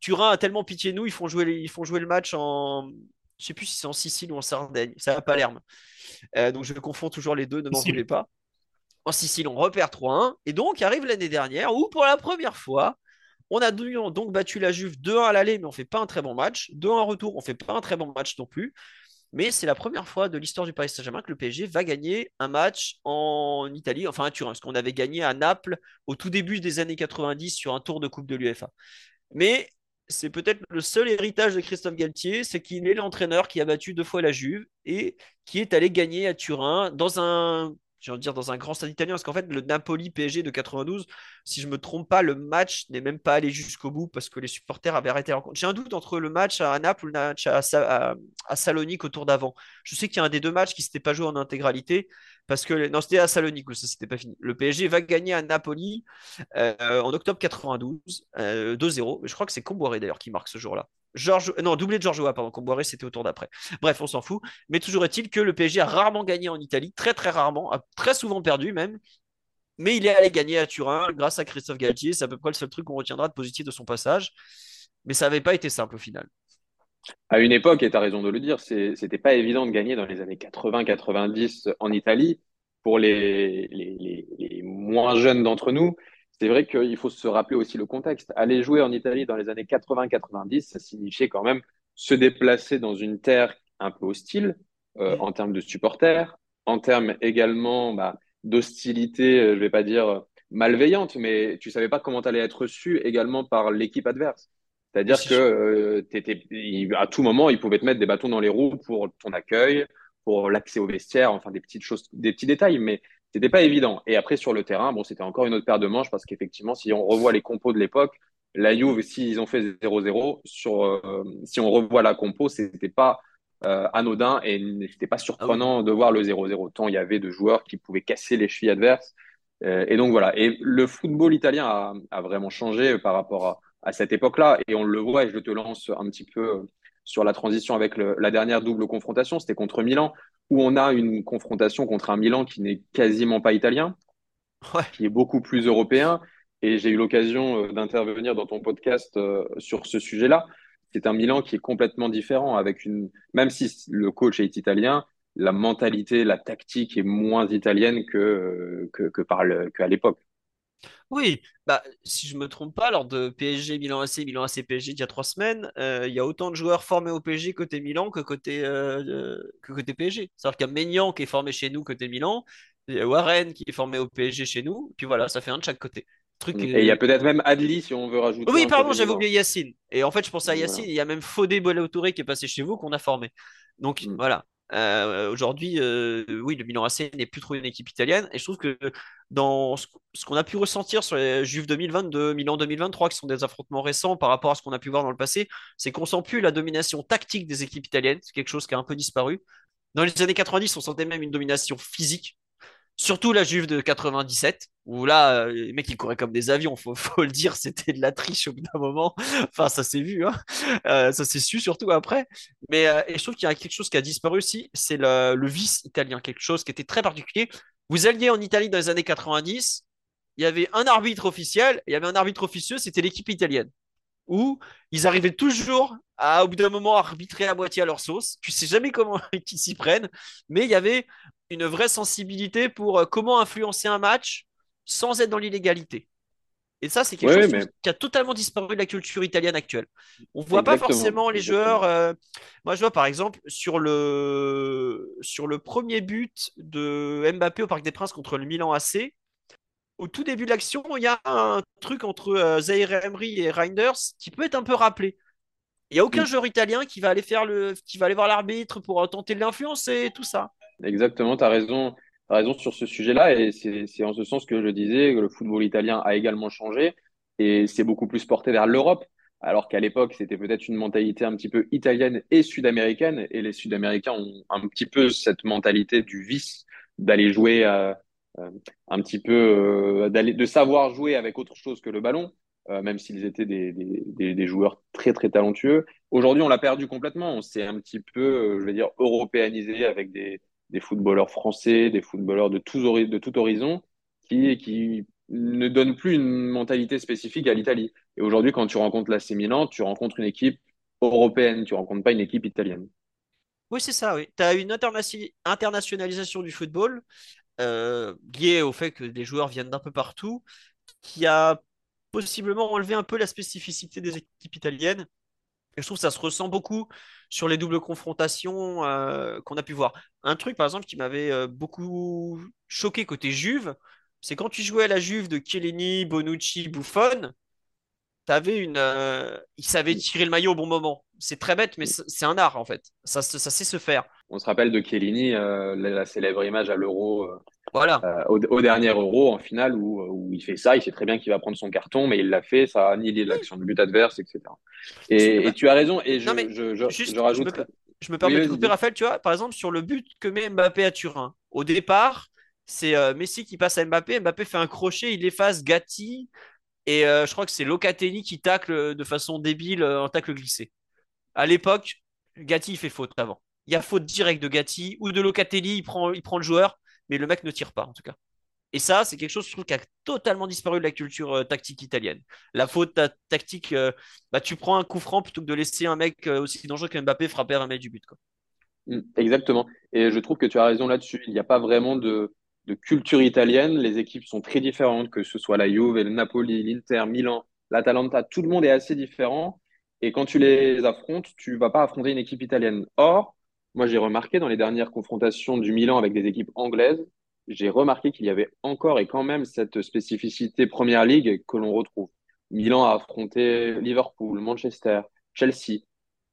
Turin a tellement pitié de nous, ils font jouer, ils font jouer le match en. Je sais plus si c'est en Sicile ou en Sardaigne. C'est à Palerme. Euh, donc je confonds toujours les deux, ne m'en voulez pas. En Sicile, on repère 3-1. Et donc arrive l'année dernière où, pour la première fois, on a donc battu la Juve 2-1 à l'aller, mais on fait pas un très bon match. 2-1 en retour, on fait pas un très bon match non plus. Mais c'est la première fois de l'histoire du Paris Saint-Germain que le PSG va gagner un match en Italie, enfin à Turin, parce qu'on avait gagné à Naples au tout début des années 90 sur un tour de Coupe de l'UEFA. Mais c'est peut-être le seul héritage de Christophe Galtier, c'est qu'il est l'entraîneur qui a battu deux fois la Juve et qui est allé gagner à Turin dans un j'ai envie de dire dans un grand stade italien, parce qu'en fait, le Napoli PSG de 92, si je me trompe pas, le match n'est même pas allé jusqu'au bout parce que les supporters avaient arrêté la rencontre. J'ai un doute entre le match à Naples ou le match à, à, Salonique au tour d'avant. Je sais qu'il y a un des deux matchs qui ne s'était pas joué en intégralité parce que non, c'était à Salonique où ça s'était pas fini. Le PSG va gagner à Napoli euh, en octobre 92, 2-0. Euh, je crois que c'est Comboiré d'ailleurs qui marque ce jour-là. George, non, doublé de Georges pardon, Comboiré, c'était au tour d'après. Bref, on s'en fout. Mais toujours est-il que le PSG a rarement gagné en Italie, très très rarement, a très souvent perdu même. Mais il est allé gagner à Turin grâce à Christophe Galtier. C'est à peu près le seul truc qu'on retiendra de positif de son passage. Mais ça n'avait pas été simple au final. À une époque, et tu as raison de le dire, c'était pas évident de gagner dans les années 80-90 en Italie. Pour les, les, les moins jeunes d'entre nous, c'est vrai qu'il faut se rappeler aussi le contexte. Aller jouer en Italie dans les années 80-90, ça signifiait quand même se déplacer dans une terre un peu hostile euh, en termes de supporters, en termes également bah, d'hostilité, euh, je vais pas dire malveillante, mais tu savais pas comment tu allais être reçu également par l'équipe adverse. C'est-à-dire que euh, à tout moment, ils pouvaient te mettre des bâtons dans les roues pour ton accueil, pour l'accès au vestiaire, enfin des petites choses, des petits détails, mais c'était pas évident. Et après, sur le terrain, bon, c'était encore une autre paire de manches parce qu'effectivement, si on revoit les compos de l'époque, la Juve, s'ils ont fait 0-0, sur, euh, si on revoit la compo, c'était pas euh, anodin et n'était pas surprenant ah de voir le 0-0. Tant il y avait de joueurs qui pouvaient casser les chevilles adverses. Euh, et donc voilà. Et le football italien a, a vraiment changé par rapport à, à cette époque-là. Et on le voit, et je te lance un petit peu sur la transition avec le, la dernière double confrontation, c'était contre Milan où on a une confrontation contre un Milan qui n'est quasiment pas italien, qui est beaucoup plus européen. Et j'ai eu l'occasion euh, d'intervenir dans ton podcast euh, sur ce sujet-là. C'est un Milan qui est complètement différent, avec une, même si le coach est italien, la mentalité, la tactique est moins italienne que, euh, que, que par qu'à l'époque. Oui, bah, si je me trompe pas, lors de PSG Milan AC, Milan AC PSG il y a trois semaines, euh, il y a autant de joueurs formés au PSG côté Milan que côté, euh, que côté PSG. C'est-à-dire qu'il y a Maignan qui est formé chez nous côté Milan, il y a Warren qui est formé au PSG chez nous, puis voilà, ça fait un de chaque côté. Truc, Et il y a peut-être même Adli si on veut rajouter. Oui, pardon, j'avais oublié Yacine. Et en fait, je pensais à Yacine, il y a même Fodé Touré qui est passé chez vous qu'on a formé. Donc mm. voilà. Euh, aujourd'hui, euh, oui, le Milan AC n'est plus trop une équipe italienne. Et je trouve que dans ce, qu'on a pu ressentir sur les Juves 2022, Milan 2023, qui sont des affrontements récents par rapport à ce qu'on a pu voir dans le passé, c'est qu'on sent plus la domination tactique des équipes italiennes. C'est quelque chose qui a un peu disparu. Dans les années 90, on sentait même une domination physique. Surtout la Juve de 97, où là, euh, les mecs, ils couraient comme des avions, faut, faut le dire, c'était de la triche au bout d'un moment. Enfin, ça s'est vu, hein. Euh, ça s'est su surtout après. Mais euh, et je trouve qu'il y a quelque chose qui a disparu aussi, c'est le, le, vice italien, quelque chose qui était très particulier. Vous alliez en Italie dans les années 90, il y avait un arbitre officiel, il y avait un arbitre officieux, c'était l'équipe italienne. Où ils arrivaient toujours à, au bout d'un moment, arbitrer à moitié à leur sauce. Tu sais jamais comment ils s'y prennent, mais il y avait une vraie sensibilité pour euh, comment influencer un match sans être dans l'illégalité. Et ça, c'est quelque chose qui a totalement disparu de la culture italienne actuelle. On ne voit pas forcément les joueurs. Euh, moi, je vois par exemple sur le, sur le premier but de Mbappé au Parc des Princes contre le Milan AC. Au tout début de l'action, il y a un truc entre euh, Zaire Emery et Reinders qui peut être un peu rappelé. Il n'y a aucun joueur italien qui va aller faire le, qui va aller voir l'arbitre pour tenter de l'influencer, tout ça. Exactement, tu as raison, raison sur ce sujet-là. Et c'est en ce sens que je disais que le football italien a également changé et c'est beaucoup plus porté vers l'Europe. Alors qu'à l'époque, c'était peut-être une mentalité un petit peu italienne et sud-américaine. Et les Sud-Américains ont un petit peu cette mentalité du vice, d'aller jouer euh, euh, un petit peu, euh, de savoir jouer avec autre chose que le ballon. même s'ils étaient des, des, joueurs très très talentueux. Aujourd'hui, on l'a perdu complètement. On s'est un petit peu, je vais dire, européanisé avec des, footballeurs français, des footballeurs de, tous, de tout horizon, qui, qui ne donnent plus une mentalité spécifique à l'Italie. Et aujourd'hui, quand tu rencontres l'AC Milan, tu rencontres une équipe européenne, tu rencontres pas une équipe italienne. Oui, c'est ça, oui. Tu as une internationalisation du football euh, liée au fait que des joueurs viennent d'un peu partout, qui a possiblement enlevé un peu la spécificité des équipes italiennes. Et je trouve que ça se ressent beaucoup sur les doubles confrontations euh, qu'on a pu voir. Un truc, par exemple, qui m'avait euh, beaucoup choqué côté Juve, c'est quand tu jouais à la Juve de Chiellini, Bonucci, Buffon, une, euh, il savait tirer le maillot au bon moment. C'est très bête, mais c'est un art en fait. Ça, ça, sait se faire. On se rappelle de Chiellini, la, célèbre image à l'Euro. Voilà. Au, dernier Euro, en finale, où, où, il fait ça, il sait très bien qu'il va prendre son carton, mais il l'a fait, ça a annihilé l'action de but adverse, etc. Et, tu as raison, et je, je, je, rajoute. Je me, permets de couper, Raphaël, tu vois, par exemple, sur le but que met Mbappé à Turin. Au départ, c'est euh, Messi qui passe à Mbappé, Mbappé fait un crochet, il efface Gatti, et euh, je crois que c'est Locatelli qui tacle de façon débile euh, en tacle glissé. À l'époque, Gatti il fait faute avant. Il y a faute directe de Gatti ou de Locatelli, il prend, il prend le joueur, mais le mec ne tire pas en tout cas. Et ça, c'est quelque chose je trouve, qui a totalement disparu de la culture euh, tactique italienne. La faute tactique, euh, bah, tu prends un coup franc plutôt que de laisser un mec euh, aussi dangereux qu'Mbappé frapper un mec du but. Quoi. Mm, exactement. Et je trouve que tu as raison là-dessus. Il n'y a pas vraiment de, culture italienne. Les équipes sont très différentes, que ce soit la Juve, le Napoli, l'Inter, Milan, l'Atalanta. Tout le monde est assez différent. Et quand tu les affrontes, tu vas pas affronter une équipe italienne. Or, moi, j'ai remarqué dans les dernières confrontations du Milan avec des équipes anglaises, j'ai remarqué qu'il y avait encore et quand même cette spécificité Première Ligue que l'on retrouve. Milan a affronté Liverpool, Manchester, Chelsea.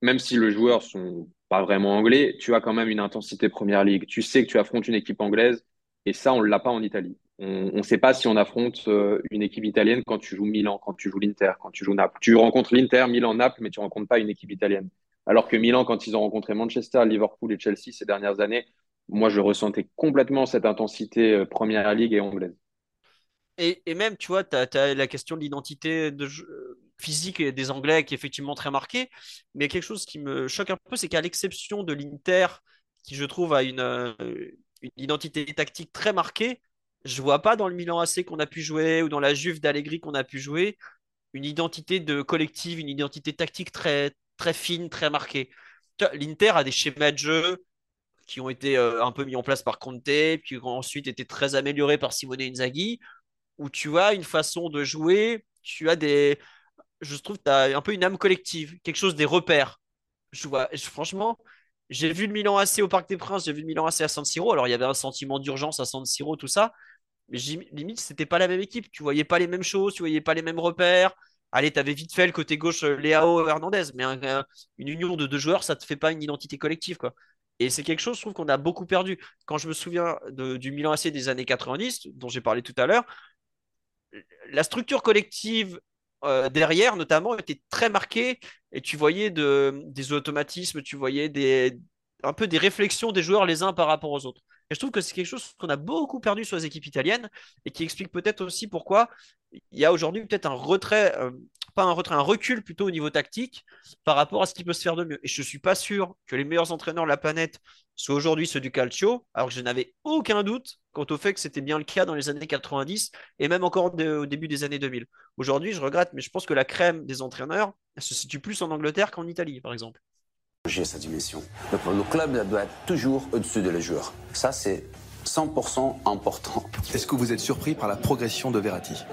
Même si les joueurs sont pas vraiment anglais, tu as quand même une intensité Première Ligue. Tu sais que tu affrontes une équipe anglaise et ça, on ne l'a pas en Italie. On ne sait pas si on affronte euh, une équipe italienne quand tu joues Milan, quand tu joues l'Inter, quand tu joues Naples. Tu rencontres l'Inter, Milan, Naples, mais tu ne rencontres pas une équipe italienne. Alors que Milan, quand ils ont rencontré Manchester, Liverpool et Chelsea ces dernières années, moi, je ressentais complètement cette intensité euh, Première Ligue et anglaise. Et, même, tu vois, tu as, la question de l'identité de physique des Anglais qui est effectivement très marquée. Mais quelque chose qui me choque un peu, c'est qu'à l'exception de l'Inter, qui je trouve a une, euh, une, identité tactique très marquée, je vois pas dans le Milan AC qu'on a pu jouer ou dans la Juve d'Allegri qu'on a pu jouer une identité de collective, une identité tactique très, très fine, très marquée. L'Inter a des schémas de jeu qui ont été euh, un peu mis en place par Conte, puis qui ont ensuite été très améliorés par Simone Inzaghi, où tu as une façon de jouer, tu as des. Je trouve tu as un peu une âme collective, quelque chose des repères. Je vois, franchement, j'ai vu le Milan AC au Parc des Princes, j'ai vu le Milan AC à San Siro. Alors, il y avait un sentiment d'urgence à San Siro, tout ça. Mais limite, c'était pas la même équipe. Tu voyais pas les mêmes choses, tu voyais pas les mêmes repères. Allez, tu avais vite fait le côté gauche euh, Léao Hernandez, mais une union de deux joueurs, ça te fait pas une identité collective, quoi. Et c'est quelque chose, je trouve, qu'on a beaucoup perdu. Quand je me souviens du Milan AC des années 90, dont j'ai parlé tout à l'heure, la structure collective euh, derrière, notamment, était très marquée et tu voyais des automatismes, tu voyais un peu des réflexions des joueurs les uns par rapport aux autres. Et je trouve que c'est quelque chose qu'on a beaucoup perdu sur les équipes italiennes et qui explique peut-être aussi pourquoi il y a aujourd'hui peut-être un retrait, euh, pas un retrait, un recul plutôt au niveau tactique par rapport à ce qui peut se faire de mieux. Et je ne suis pas sûr que les meilleurs entraîneurs de la planète soient aujourd'hui ceux du calcio, alors que je n'avais aucun doute quant au fait que c'était bien le cas dans les années 90 et même encore au début des années 2000. Aujourd'hui, je regrette, mais je pense que la crème des entraîneurs se situe plus en Angleterre qu'en Italie, par exemple. J'ai sa dimension. Le, club doit être toujours au-dessus de les joueurs. Ça, c'est 100% important. Est-ce que vous êtes surpris par la progression de Verratti?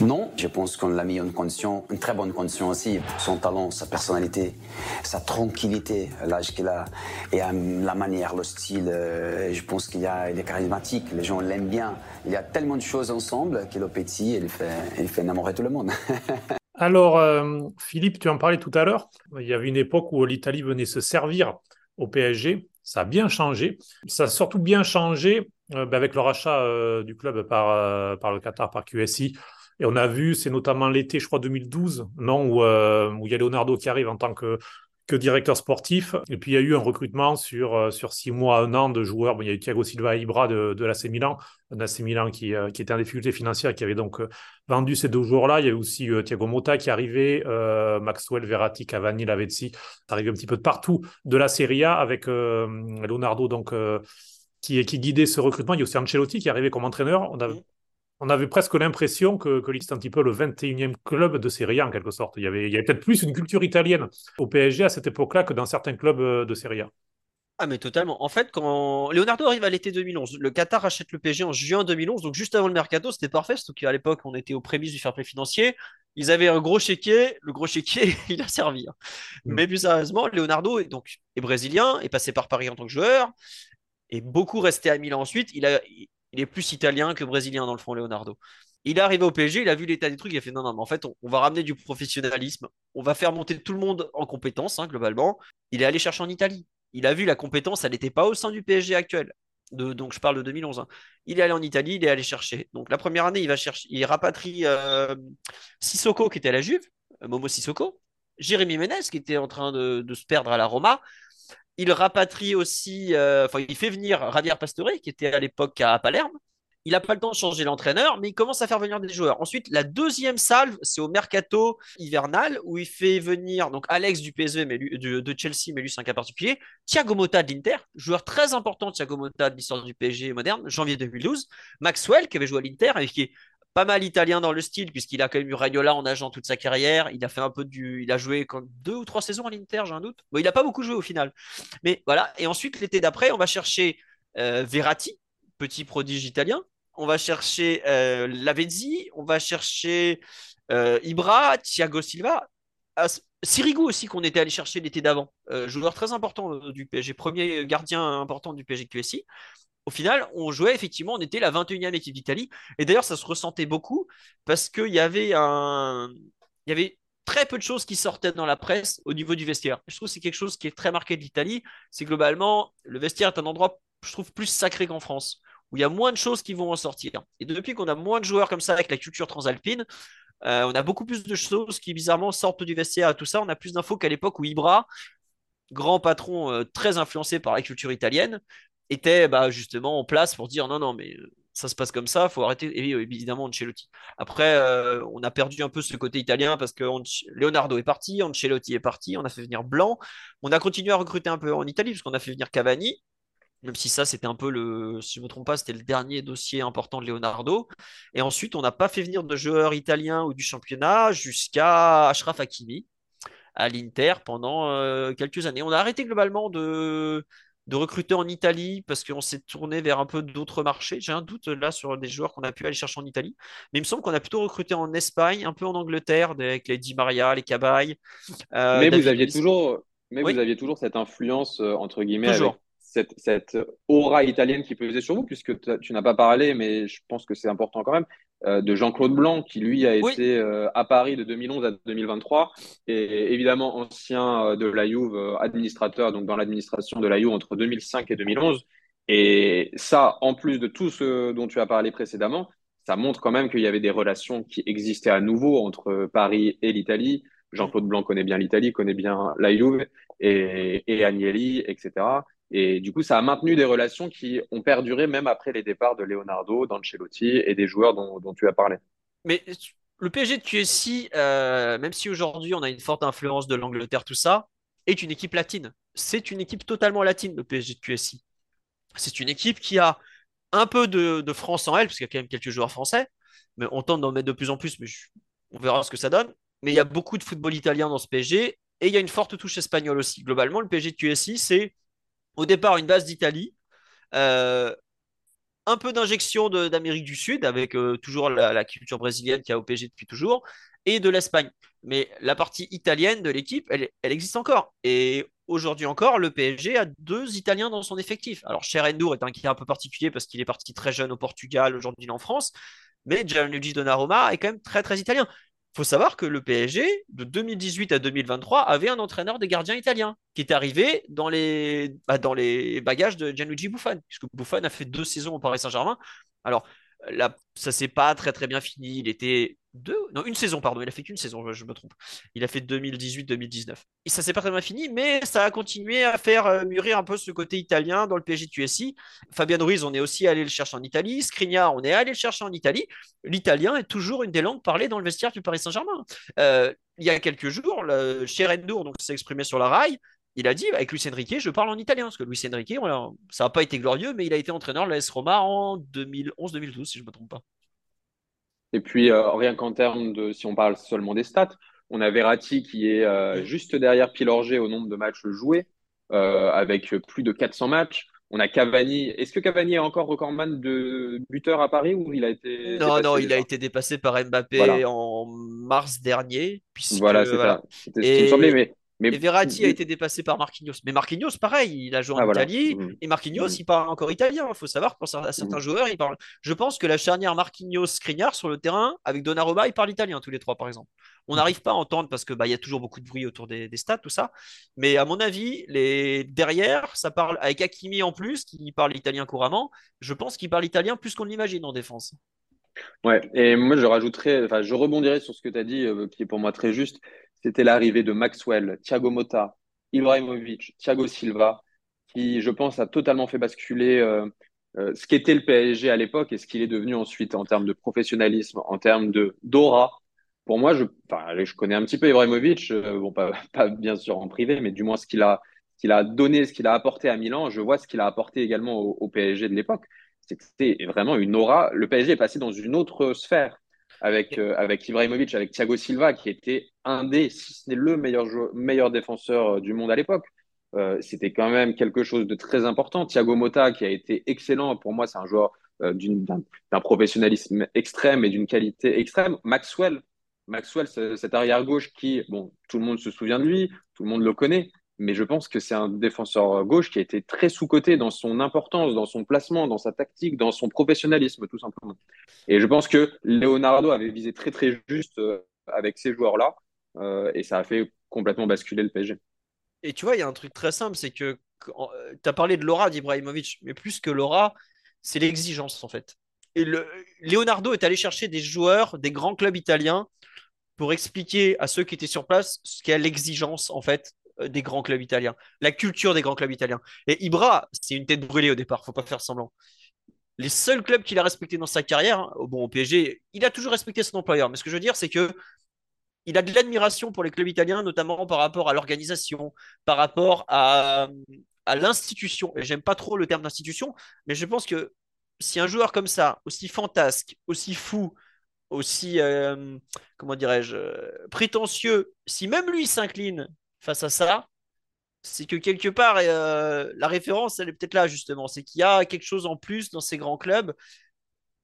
Non, je pense qu'on l'a mis en condition, une très bonne condition aussi. Son talent, sa personnalité, sa tranquillité, l'âge qu'il a, et la manière, le style. Euh, je pense qu'il est charismatique, les gens l'aiment bien. Il y a tellement de choses ensemble qu'il est petit, il fait, il fait enamorer tout le monde. Alors, euh, Philippe, tu en parlais tout à l'heure. Il y avait une époque où l'Italie venait se servir au PSG. Ça a bien changé. Ça a surtout bien changé euh, ben, avec le rachat du club par, par le Qatar, par QSI. Et on a vu, c'est notamment l'été, je crois 2012, non, euh, où, il y a Leonardo qui arrive en tant que, directeur sportif. Et puis il y a eu un recrutement sur, euh, sur six mois, un an de joueurs. Bon, il y a eu Thiago Silva Ibra de, de l'AC Milan, un AC Milan qui, euh, qui était en difficulté financière, qui avait donc vendu ces deux joueurs-là. Il y a aussi Thiago Motta qui est arrivé, Maxwell, Verratti, Cavani, Lavezzi. Arrivé un petit peu de partout de la Serie A avec Leonardo donc qui, qui guidait ce recrutement. Il y a aussi Ancelotti qui est arrivé comme entraîneur. On a on avait presque l'impression que, que c'était un petit peu le 21e club de Serie A en quelque sorte. Il y avait, il y avait peut-être plus une culture italienne au PSG à cette époque-là que dans certains clubs euh, de Serie A. Ah mais totalement. En fait, quand Leonardo arrive à l'été 2011, le Qatar achète le PSG en juin 2011, donc juste avant le mercato, c'était parfait, surtout qu'à l'époque, on était aux prémices du fair play financier. Ils avaient un gros chéquier, le gros chéquier, il a servi. hein. Mm. Mais plus sérieusement, Leonardo est donc est brésilien, est passé par Paris en tant que joueur, et beaucoup resté à Milan ensuite. Il a, il est plus italien que brésilien dans le fond, Leonardo. Il est arrivé au PSG, il a vu l'état des trucs, il a fait non, non, mais en fait, on, va ramener du professionnalisme, on va faire monter tout le monde en compétences, hein, globalement. Il est allé chercher en Italie. Il a vu la compétence, elle n'était pas au sein du PSG actuel. Donc je parle de 2011. hein. Il est allé en Italie, il est allé chercher. Donc la première année, il va chercher, il rapatrie euh, Sissoko qui était à la Juve, euh, Momo Sissoko, Jérémy Ménez qui était en train de se perdre à la Roma. Il rapatrie aussi, euh, enfin il fait venir Javier Pastore qui était à l'époque à Palerme. Il n'a pas le temps de changer l'entraîneur, mais il commence à faire venir des joueurs. Ensuite, la deuxième salve, c'est au mercato hivernal où il fait venir donc Alex du PSV, de, de Chelsea, mais lui c'est un cas particulier. Thiago Motta de l'Inter, joueur très important, Thiago Motta de l'histoire du PSG moderne, janvier 2012. Maxwell, qui avait joué à l'Inter et qui est pas mal italien dans le style, puisqu'il a quand même eu en agent toute sa carrière. Il a fait un peu du. Il a joué comme deux ou trois saisons à l'Inter, j'ai un doute. Bon, il n'a pas beaucoup joué au final. Mais voilà. Et ensuite, l'été d'après, on va chercher euh, Verratti, petit prodige italien. On va chercher euh, Lavezzi, on va chercher euh, Ibra, Thiago Silva, As- Sirigu aussi qu'on était allé chercher l'été d'avant, Euh, joueur très important du PSG, premier gardien important du PSG QSI. Au final, on jouait effectivement, on était la 21e équipe d'Italie. Et d'ailleurs, ça se ressentait beaucoup parce qu'il y avait un... il y avait très peu de choses qui sortaient dans la presse au niveau du vestiaire. Je trouve que c'est quelque chose qui est très marqué de l'Italie. C'est globalement, le vestiaire est un endroit, je trouve, plus sacré qu'en France, où il y a moins de choses qui vont en sortir. Et depuis qu'on a moins de joueurs comme ça avec la culture transalpine, euh, on a beaucoup plus de choses qui bizarrement sortent du vestiaire et tout ça. On a plus d'infos qu'à l'époque où Ibra, grand patron euh, très influencé par la culture italienne, était bah, justement en place pour dire non, non, mais euh, ça se passe comme ça, faut arrêter. Et évidemment, Ancelotti. Après, euh, on a perdu un peu ce côté italien parce que Leonardo est parti, Ancelotti est parti, on a fait venir Blanc. On a continué à recruter un peu en Italie parce qu'on a fait venir Cavani. Même si ça, c'était un peu le, si je ne me trompe pas, c'était le dernier dossier important de Leonardo. Et ensuite, on n'a pas fait venir de joueurs italiens ou du championnat jusqu'à Achraf Hakimi à l'Inter pendant euh, quelques années. On a arrêté globalement de, de recruter en Italie parce qu'on s'est tourné vers un peu d'autres marchés. J'ai un doute là sur des joueurs qu'on a pu aller chercher en Italie. Mais il me semble qu'on a plutôt recruté en Espagne, un peu en Angleterre, avec les Di Maria, les Cabaye. euh, Mais vous aviez Luiz. toujours, mais Oui. vous aviez toujours cette influence, euh, entre guillemets, avec cette, cette aura italienne qui pesait sur vous, puisque tu n'as pas parlé, mais je pense que c'est important quand même, euh, de Jean-Claude Blanc, qui lui a Oui. été euh, à Paris de 2011 à 2023, et évidemment ancien euh, de la Juve, administrateur, donc dans l'administration de la Juve entre 2005 et 2011. Et ça, en plus de tout ce dont tu as parlé précédemment, ça montre quand même qu'il y avait des relations qui existaient à nouveau entre Paris et l'Italie. Jean-Claude Blanc connaît bien l'Italie, connaît bien la Juve et, et Agnelli, etc. Et du coup, ça a maintenu des relations qui ont perduré même après les départs de Leonardo, d'Ancelotti et des joueurs dont, tu as parlé. Mais le PSG de QSI, euh, même si aujourd'hui on a une forte influence de l'Angleterre, tout ça, est une équipe latine. C'est une équipe totalement latine, le PSG de QSI. C'est une équipe qui a un peu de, France en elle, parce qu'il y a quand même quelques joueurs français, mais on tente d'en mettre de plus en plus, mais on verra ce que ça donne. Mais il y a beaucoup de football italien dans ce PSG, et il y a une forte touche espagnole aussi. Globalement, le PSG de QSI, c'est au départ une base d'Italie, euh, un peu d'injection d'Amérique du Sud, avec euh, toujours la, culture brésilienne qui a PSG depuis toujours, et de l'Espagne. Mais la partie italienne de l'équipe, elle, existe encore. Et aujourd'hui encore, le PSG a deux Italiens dans son effectif. Alors, Cherendour est un cas un peu particulier parce qu'il est parti très jeune au Portugal, aujourd'hui en France. Mais Gianluigi Donnarumma est quand même très très italien. Faut savoir que le PSG, de 2018 à 2023, avait un entraîneur des gardiens italien qui est arrivé dans les, bah, dans bagages de Gianluigi Buffon, puisque Buffon a fait deux saisons au Paris Saint-Germain. Alors, là, ça s'est pas très très bien fini. Il était deux, non, une saison, pardon. Il a fait qu'une saison, je, me trompe. Il a fait 2018-2019. Et ça s'est pas très bien fini, mais ça a continué à faire euh, mûrir un peu ce côté italien dans le PSG de QSI. Fabian Ruiz, on est aussi allé le chercher en Italie. Skriniar, on est allé le chercher en Italie. L'italien est toujours une des langues parlées dans le vestiaire du Paris Saint-Germain. Euh, il y a quelques jours, le Cherendour donc s'est exprimé sur la rail. Il a dit avec Luis Enrique, je parle en italien parce que Luis Enrique, ça n'a pas été glorieux, mais il a été entraîneur de l'AS Roma en 2011-2012 si je ne me trompe pas. Et puis, euh, rien qu'en termes de, si on parle seulement des stats, on a Verratti qui est euh, juste derrière Pilorget au nombre de matchs joués. avec plus de 400 matchs. On a Cavani. Est-ce que Cavani est encore recordman de buteur à Paris ou il a été Non, non, il a été dépassé par Mbappé en mars dernier. voilà, c'est ça. C'était ce qui me semblait. Mais et Verratti a été dépassé par Marquinhos. Mais Marquinhos, pareil, il a joué en ah, Italie. Mmh. Et Marquinhos, mmh. il parle encore italien. Il faut savoir que pour certains mmh. joueurs, il parle. Je pense que la charnière Marquinhos-Skriniar sur le terrain, avec Donnarumma, ils parlent italien tous les trois, par exemple. On n'arrive pas à entendre parce qu'il bah, y a toujours beaucoup de bruit autour des, des, stats, tout ça. Mais à mon avis, les... derrière, ça parle avec Hakimi en plus, qui parle italien couramment. Je pense qu'il parle italien plus qu'on l'imagine en défense. Ouais, et moi je rajouterais, enfin je rebondirais sur ce que tu as dit, euh, qui est pour moi très juste c'était l'arrivée de Maxwell, Thiago Motta, Ibrahimovic, Thiago Silva, qui, je pense, a totalement fait basculer euh, euh, ce qu'était le PSG à l'époque et ce qu'il est devenu ensuite en termes de professionnalisme, en termes de d'aura. Pour moi, je, connais un petit peu Ibrahimovic, euh, bon, pas, bien sûr en privé, mais du moins ce qu'il a, a donné, ce qu'il a apporté à Milan, je vois ce qu'il a apporté également au, au PSG de l'époque. C'était vraiment une aura. Le PSG est passé dans une autre sphère avec, euh, avec Ibrahimovic, avec Thiago Silva, qui était un des, si ce n'est le meilleur, meilleur défenseur euh, du monde à l'époque. Euh, c'était quand même quelque chose de très important. Thiago Motta, qui a été excellent, pour moi, c'est un joueur d'un professionnalisme extrême et d'une qualité extrême. Maxwell, Maxwell, cet arrière-gauche qui, bon, tout le monde se souvient de lui, tout le monde le connaît, mais je pense que c'est un défenseur gauche qui a été très sous-coté dans son importance, dans son placement, dans sa tactique, dans son professionnalisme, tout simplement. Et je pense que Leonardo avait visé très très juste euh, avec ces joueurs-là, euh, et ça a fait complètement basculer le PSG. Et tu vois, il y a un truc très simple, c'est que euh, tu as parlé de l'aura d'Ibrahimovic, mais plus que l'aura, c'est l'exigence en fait. Et le, Leonardo est allé chercher des joueurs des grands clubs italiens pour expliquer à ceux qui étaient sur place ce qu'est l'exigence en fait euh, des grands clubs italiens, la culture des grands clubs italiens. Et Ibra, c'est une tête brûlée au départ, faut pas faire semblant. Les seuls clubs qu'il a respectés dans sa carrière, hein, bon, au PSG, il a toujours respecté son employeur. Mais ce que je veux dire, c'est que il a de l'admiration pour les clubs italiens, notamment par rapport à l'organisation, par rapport à, l'institution. Et j'aime pas trop le terme d'institution, mais je pense que si un joueur comme ça, aussi fantasque, aussi fou, aussi, euh, comment dirais-je, euh, prétentieux, si même lui s'incline face à ça, c'est que quelque part, euh, la référence, elle est peut-être là, justement. C'est qu'il y a quelque chose en plus dans ces grands clubs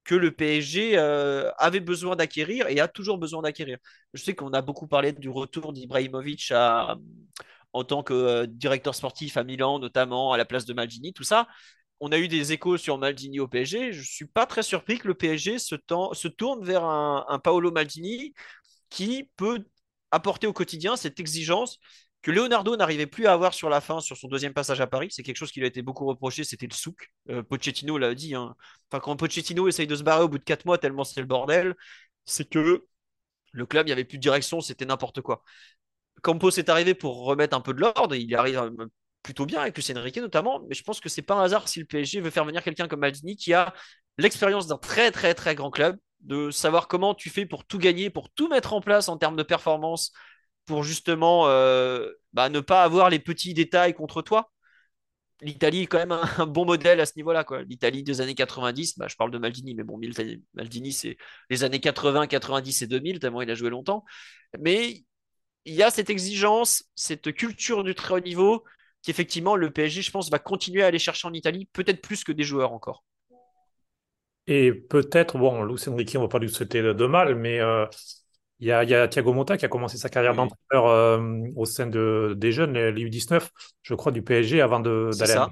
que le PSG euh, avait besoin d'acquérir et a toujours besoin d'acquérir. Je sais qu'on a beaucoup parlé du retour d'Ibrahimovic en tant que euh, directeur sportif à Milan, notamment à la place de Maldini, tout ça. On a eu des échos sur Maldini au PSG. Je ne suis pas très surpris que le PSG se, se tourne vers un Paolo Maldini qui peut apporter au quotidien cette exigence Leonardo n'arrivait plus à avoir sur la fin, sur son deuxième passage à Paris. C'est quelque chose qui lui a été beaucoup reproché, c'était le souk. Euh, Pochettino l'a dit. Hein. Enfin, quand Pochettino essaye de se barrer au bout de quatre mois, tellement c'est le bordel, c'est que le club, il n'y avait plus de direction, c'était n'importe quoi. Campos est arrivé pour remettre un peu de l'ordre, il arrive euh, plutôt bien avec Lucien Enrique notamment, mais je pense que c'est pas un hasard si le PSG veut faire venir quelqu'un comme Maldini qui a l'expérience d'un très très très grand club, de savoir comment tu fais pour tout gagner, pour tout mettre en place en termes de performance, pour justement euh, bah, ne pas avoir les petits détails contre toi. L'Italie est quand même un, bon modèle à ce niveau-là. L'Italie des années 90, bah, je parle de Maldini, mais bon, Maldini, c'est les années 80, 90 et 2000, tellement il a joué longtemps. Mais il y a cette exigence, cette culture du très haut niveau, qui effectivement, le PSG, je pense, va continuer à aller chercher en Italie, peut-être plus que des joueurs encore. Et peut-être, bon, Luis Enrique, on va pas lui souhaiter de mal, mais euh, il y, a, il y, a, Thiago Motta qui a commencé sa carrière d'entraîneur euh, au sein de, des jeunes, les U19, je crois, du PSG, avant d'aller à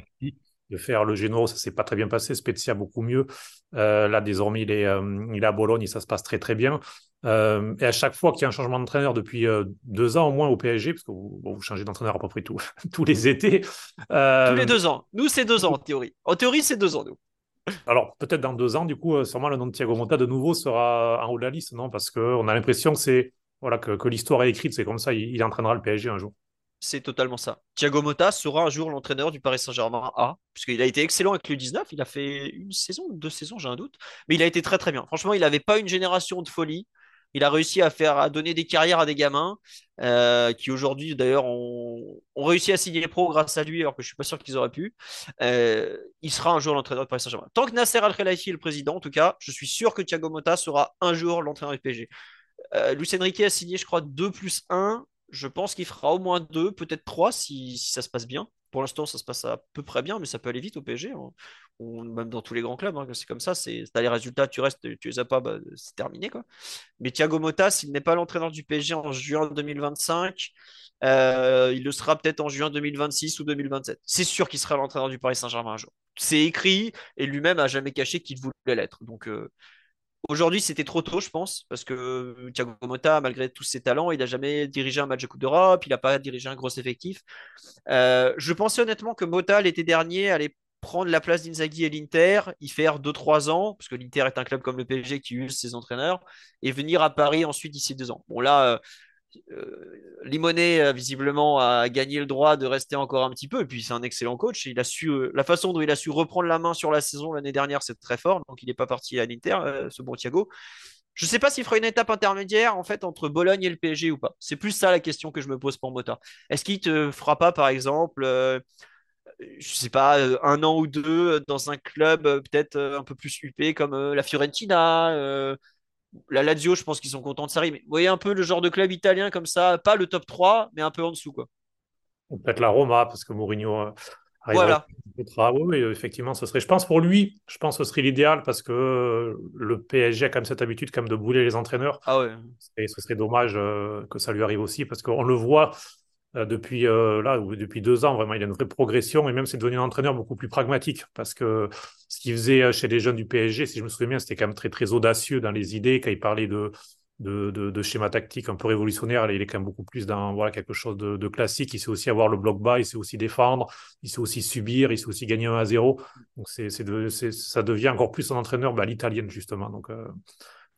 de faire le Genoa. Ça s'est pas très bien passé. Spezia, beaucoup mieux. Euh, là, désormais, il est, euh, il est à Bologne et ça se passe très, très bien. et à chaque fois qu'il y a un changement d'entraîneur depuis deux ans au moins au PSG, parce que vous, vous changez d'entraîneur à peu près tout, tous les étés. Tous les deux ans. Nous, c'est deux ans en théorie. En théorie, c'est deux ans, nous. Alors, peut-être dans deux ans, du coup, euh, sûrement le nom de Thiago Motta de nouveau sera en haut de la liste, non? Parce qu'on a l'impression que c'est voilà, que, l'histoire est écrite, c'est comme ça, il, entraînera le PSG un jour. C'est totalement ça. Thiago Motta sera un jour l'entraîneur du Paris Saint-Germain A, puisqu'il a été excellent avec le 19, il a fait une saison, deux saisons, j'ai un doute, mais il a été très très bien. Franchement, il n'avait pas une génération de folie. Il a réussi à faire donner des carrières à des gamins euh, qui aujourd'hui d'ailleurs ont, réussi à signer pro grâce à lui alors que je suis pas sûr qu'ils auraient pu. Euh, il sera un jour l'entraîneur de Paris Saint-Germain. Tant que Nasser Al Khelaifi est le président, en tout cas, je suis sûr que Thiago Motta sera un jour l'entraîneur du PSG. Euh, Lucien Riquet a signé, je crois, 2 plus 1. Je pense qu'il fera au moins 2, peut-être 3 si, ça se passe bien. Pour l'instant, ça se passe à peu près bien, mais ça peut aller vite au PSG. Hein. même dans tous les grands clubs, hein, c'est comme ça. C'est, les résultats, tu restes, tu les as pas, bah, c'est terminé. Quoi. Mais Thiago Motta, s'il n'est pas l'entraîneur du PSG en juin 2025, euh, il le sera peut-être en juin 2026 ou 2027. C'est sûr qu'il sera l'entraîneur du Paris Saint-Germain un jour. C'est écrit et lui-même a jamais caché qu'il voulait l'être. Donc, euh, Aujourd'hui, c'était trop tôt, je pense, parce que Thiago Motta, malgré tous ses talents, il n'a jamais dirigé un match de Coupe d'Europe, il n'a pas dirigé un gros effectif. Euh, je pensais honnêtement que Motta, l'été dernier, allait prendre la place d'Inzaghi et l'Inter, y faire 2-3 ans, parce que l'Inter est un club comme le PSG qui use ses entraîneurs, et venir à Paris ensuite d'ici deux ans. Bon, là, euh, euh, Limonet, euh, visiblement, a gagné le droit de rester encore un petit peu. Et puis, c'est un excellent coach. Il a su, euh, la façon dont il a su reprendre la main sur la saison l'année dernière, c'est très fort. Donc, il n'est pas parti à l'Inter, ce bon Thiago. Je ne sais pas s'il fera une étape intermédiaire en fait entre Bologne et le PSG ou pas. C'est plus ça la question que je me pose pour Mota. Est-ce qu'il te fera pas, par exemple, je sais pas, un an ou deux dans un club peut-être un peu plus huppé comme la Fiorentina, la Lazio, je pense qu'ils sont contents de ça. Mais vous voyez un peu le genre de club italien comme ça, pas le top 3, mais un peu en dessous. Quoi. Peut-être la Roma, parce que Mourinho euh, voilà. à... oui, effectivement, ce serait. Je pense pour lui, je pense que ce serait l'idéal parce que euh, le PSG a quand même cette habitude quand même de bouler les entraîneurs. Ah ouais. Et ce serait dommage euh, que ça lui arrive aussi parce qu'on le voit depuis là depuis deux ans vraiment il a une vraie progression et même c'est devenu un entraîneur beaucoup plus pragmatique parce que qu'il faisait euh, chez les jeunes du PSG si je me souviens bien c'était quand même très très audacieux dans les idées. Quand il parlait de de, schéma tactique un peu révolutionnaire il est quand même beaucoup plus dans voilà quelque chose de, classique. Il sait aussi avoir le bloc bas il sait aussi défendre il sait aussi subir il sait aussi gagner 1 à 0 donc c'est ça devient encore plus un entraîneur bah, l'italienne justement. Donc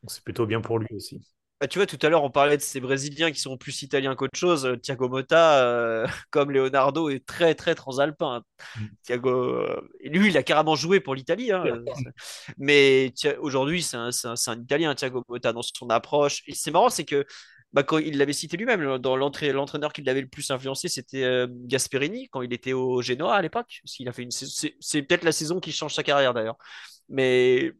c'est plutôt bien pour lui aussi bah, tu vois, tout à l'heure, on parlait de ces Brésiliens qui sont plus italiens qu'autre chose. Euh, Thiago Motta, euh, comme Leonardo, est très, très transalpin. Mm. Thiago, euh, lui, il a carrément joué pour l'Italie. Hein, mais aujourd'hui, c'est un, un, Italien, Thiago Motta, dans son approche. Et c'est marrant, c'est que bah, quand il l'avait cité lui-même, dans l'entraîneur qui l'avait le plus influencé, c'était Gasperini, quand il était au Genoa à l'époque. a fait une, c'est peut-être la saison qui change sa carrière d'ailleurs. Mais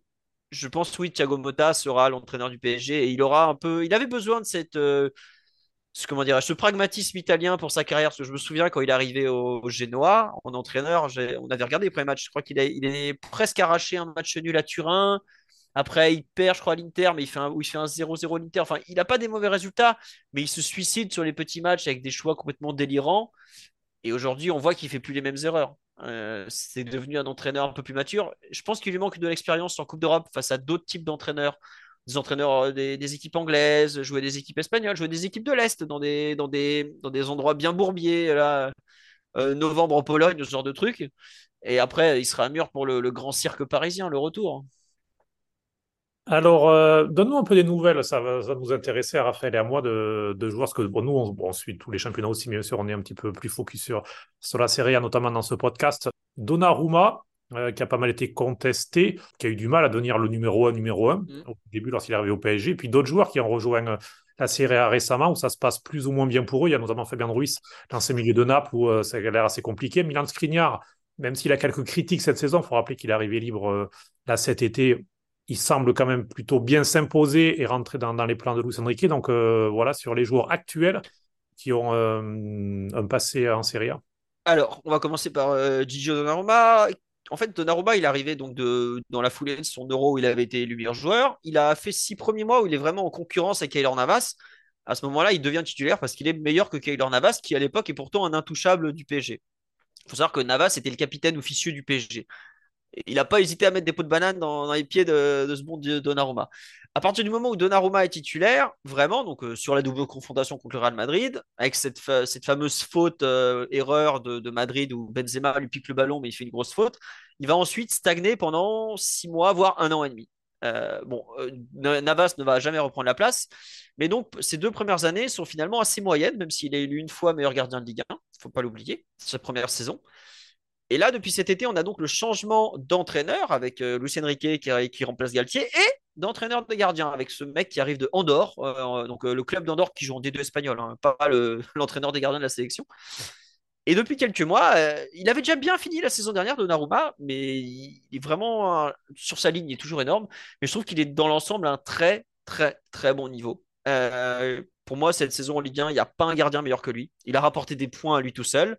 je pense oui, Thiago Motta sera l'entraîneur du PSG et il aura un peu, il avait besoin de cette, euh, ce, comment ce pragmatisme italien pour sa carrière. Parce que je me souviens quand il est arrivé au, Genoa en entraîneur, on avait regardé les premiers matchs. Je crois qu'il il est presque arraché un match nul à Turin. Après, il perd, je crois, à l'Inter, mais il fait un, il fait un 0-0 l'Inter. Enfin, il n'a pas des mauvais résultats, mais il se suicide sur les petits matchs avec des choix complètement délirants. Et aujourd'hui, on voit qu'il fait plus les mêmes erreurs. Euh, c'est devenu un entraîneur un peu plus mature. Je pense qu'il lui manque de l'expérience en Coupe d'Europe face à d'autres types d'entraîneurs. Des entraîneurs euh, des, équipes anglaises, jouer des équipes espagnoles, jouer des équipes de l'Est dans des, dans, des, dans des endroits bien bourbiers. Là, euh, novembre en Pologne, ce genre de truc. Et après, il sera mûr pour le grand cirque parisien, le retour. Alors, euh, donne-nous un peu des nouvelles, ça va, nous intéresser à Raphaël et à moi de, de jouer, parce que bon, nous, on, suit tous les championnats aussi, mais bien sûr, on est un petit peu plus focus sur, sur la Serie A, notamment dans ce podcast. Donnarumma, euh, qui a pas mal été contesté, qui a eu du mal à devenir le numéro 1, numéro 1 mm. au début lorsqu'il est arrivé au PSG, puis d'autres joueurs qui ont rejoint euh, la Serie A récemment, où ça se passe plus ou moins bien pour eux. Il y a notamment Fabien Ruiz dans ces milieux de Naples, où ça a l'air assez compliqué. Milan Skriniar, même s'il a quelques critiques cette saison, il faut rappeler qu'il est arrivé libre là cet été il semble quand même plutôt bien s'imposer et rentrer dans, les plans de Luis Enrique. Donc euh, voilà, sur les joueurs actuels qui ont euh, un passé en Serie A. Alors, on va commencer par euh, Gigio Donnarumma. En fait, Donnarumma, il arrivé donc dans la foulée de son euro où il avait été élu meilleur joueur. Il a fait six premiers mois où il est vraiment en concurrence avec Kaylor Navas. À ce moment-là, il devient titulaire parce qu'il est meilleur que Kaylor Navas, qui à l'époque est pourtant un intouchable du PSG. Il faut savoir que Navas était le capitaine officieux du PSG il n'a pas hésité à mettre des pots de banane dans, les pieds de, ce bon Donnarumma. À partir du moment où Donnarumma est titulaire, vraiment, donc euh, sur la double confrontation contre le Real Madrid, avec cette, fameuse faute euh, erreur de, Madrid où Benzema lui pique le ballon mais il fait une grosse faute, il va ensuite stagner pendant six mois, voire un an et demi. Euh, bon, Navas ne va jamais reprendre la place, mais donc ces deux premières années sont finalement assez moyennes, même s'il est élu une fois meilleur gardien de Ligue 1, il ne faut pas l'oublier, sa première saison. Et là, depuis cet été, on a donc le changement d'entraîneur avec euh, Lucien Riquet qui, remplace Galtier et d'entraîneur de gardien avec ce mec qui arrive de Andorre, euh, donc euh, le club d'Andorre qui joue en D2 espagnol, hein, pas l'entraîneur des gardiens de la sélection. Et depuis quelques mois, il avait déjà bien fini la saison dernière de Naruma, mais il est vraiment sur sa ligne, il est toujours énorme. Mais je trouve qu'il est dans l'ensemble un très, très, très bon niveau. pour moi, cette saison en Ligue 1, il n'y a pas un gardien meilleur que lui. Il a rapporté des points à lui tout seul.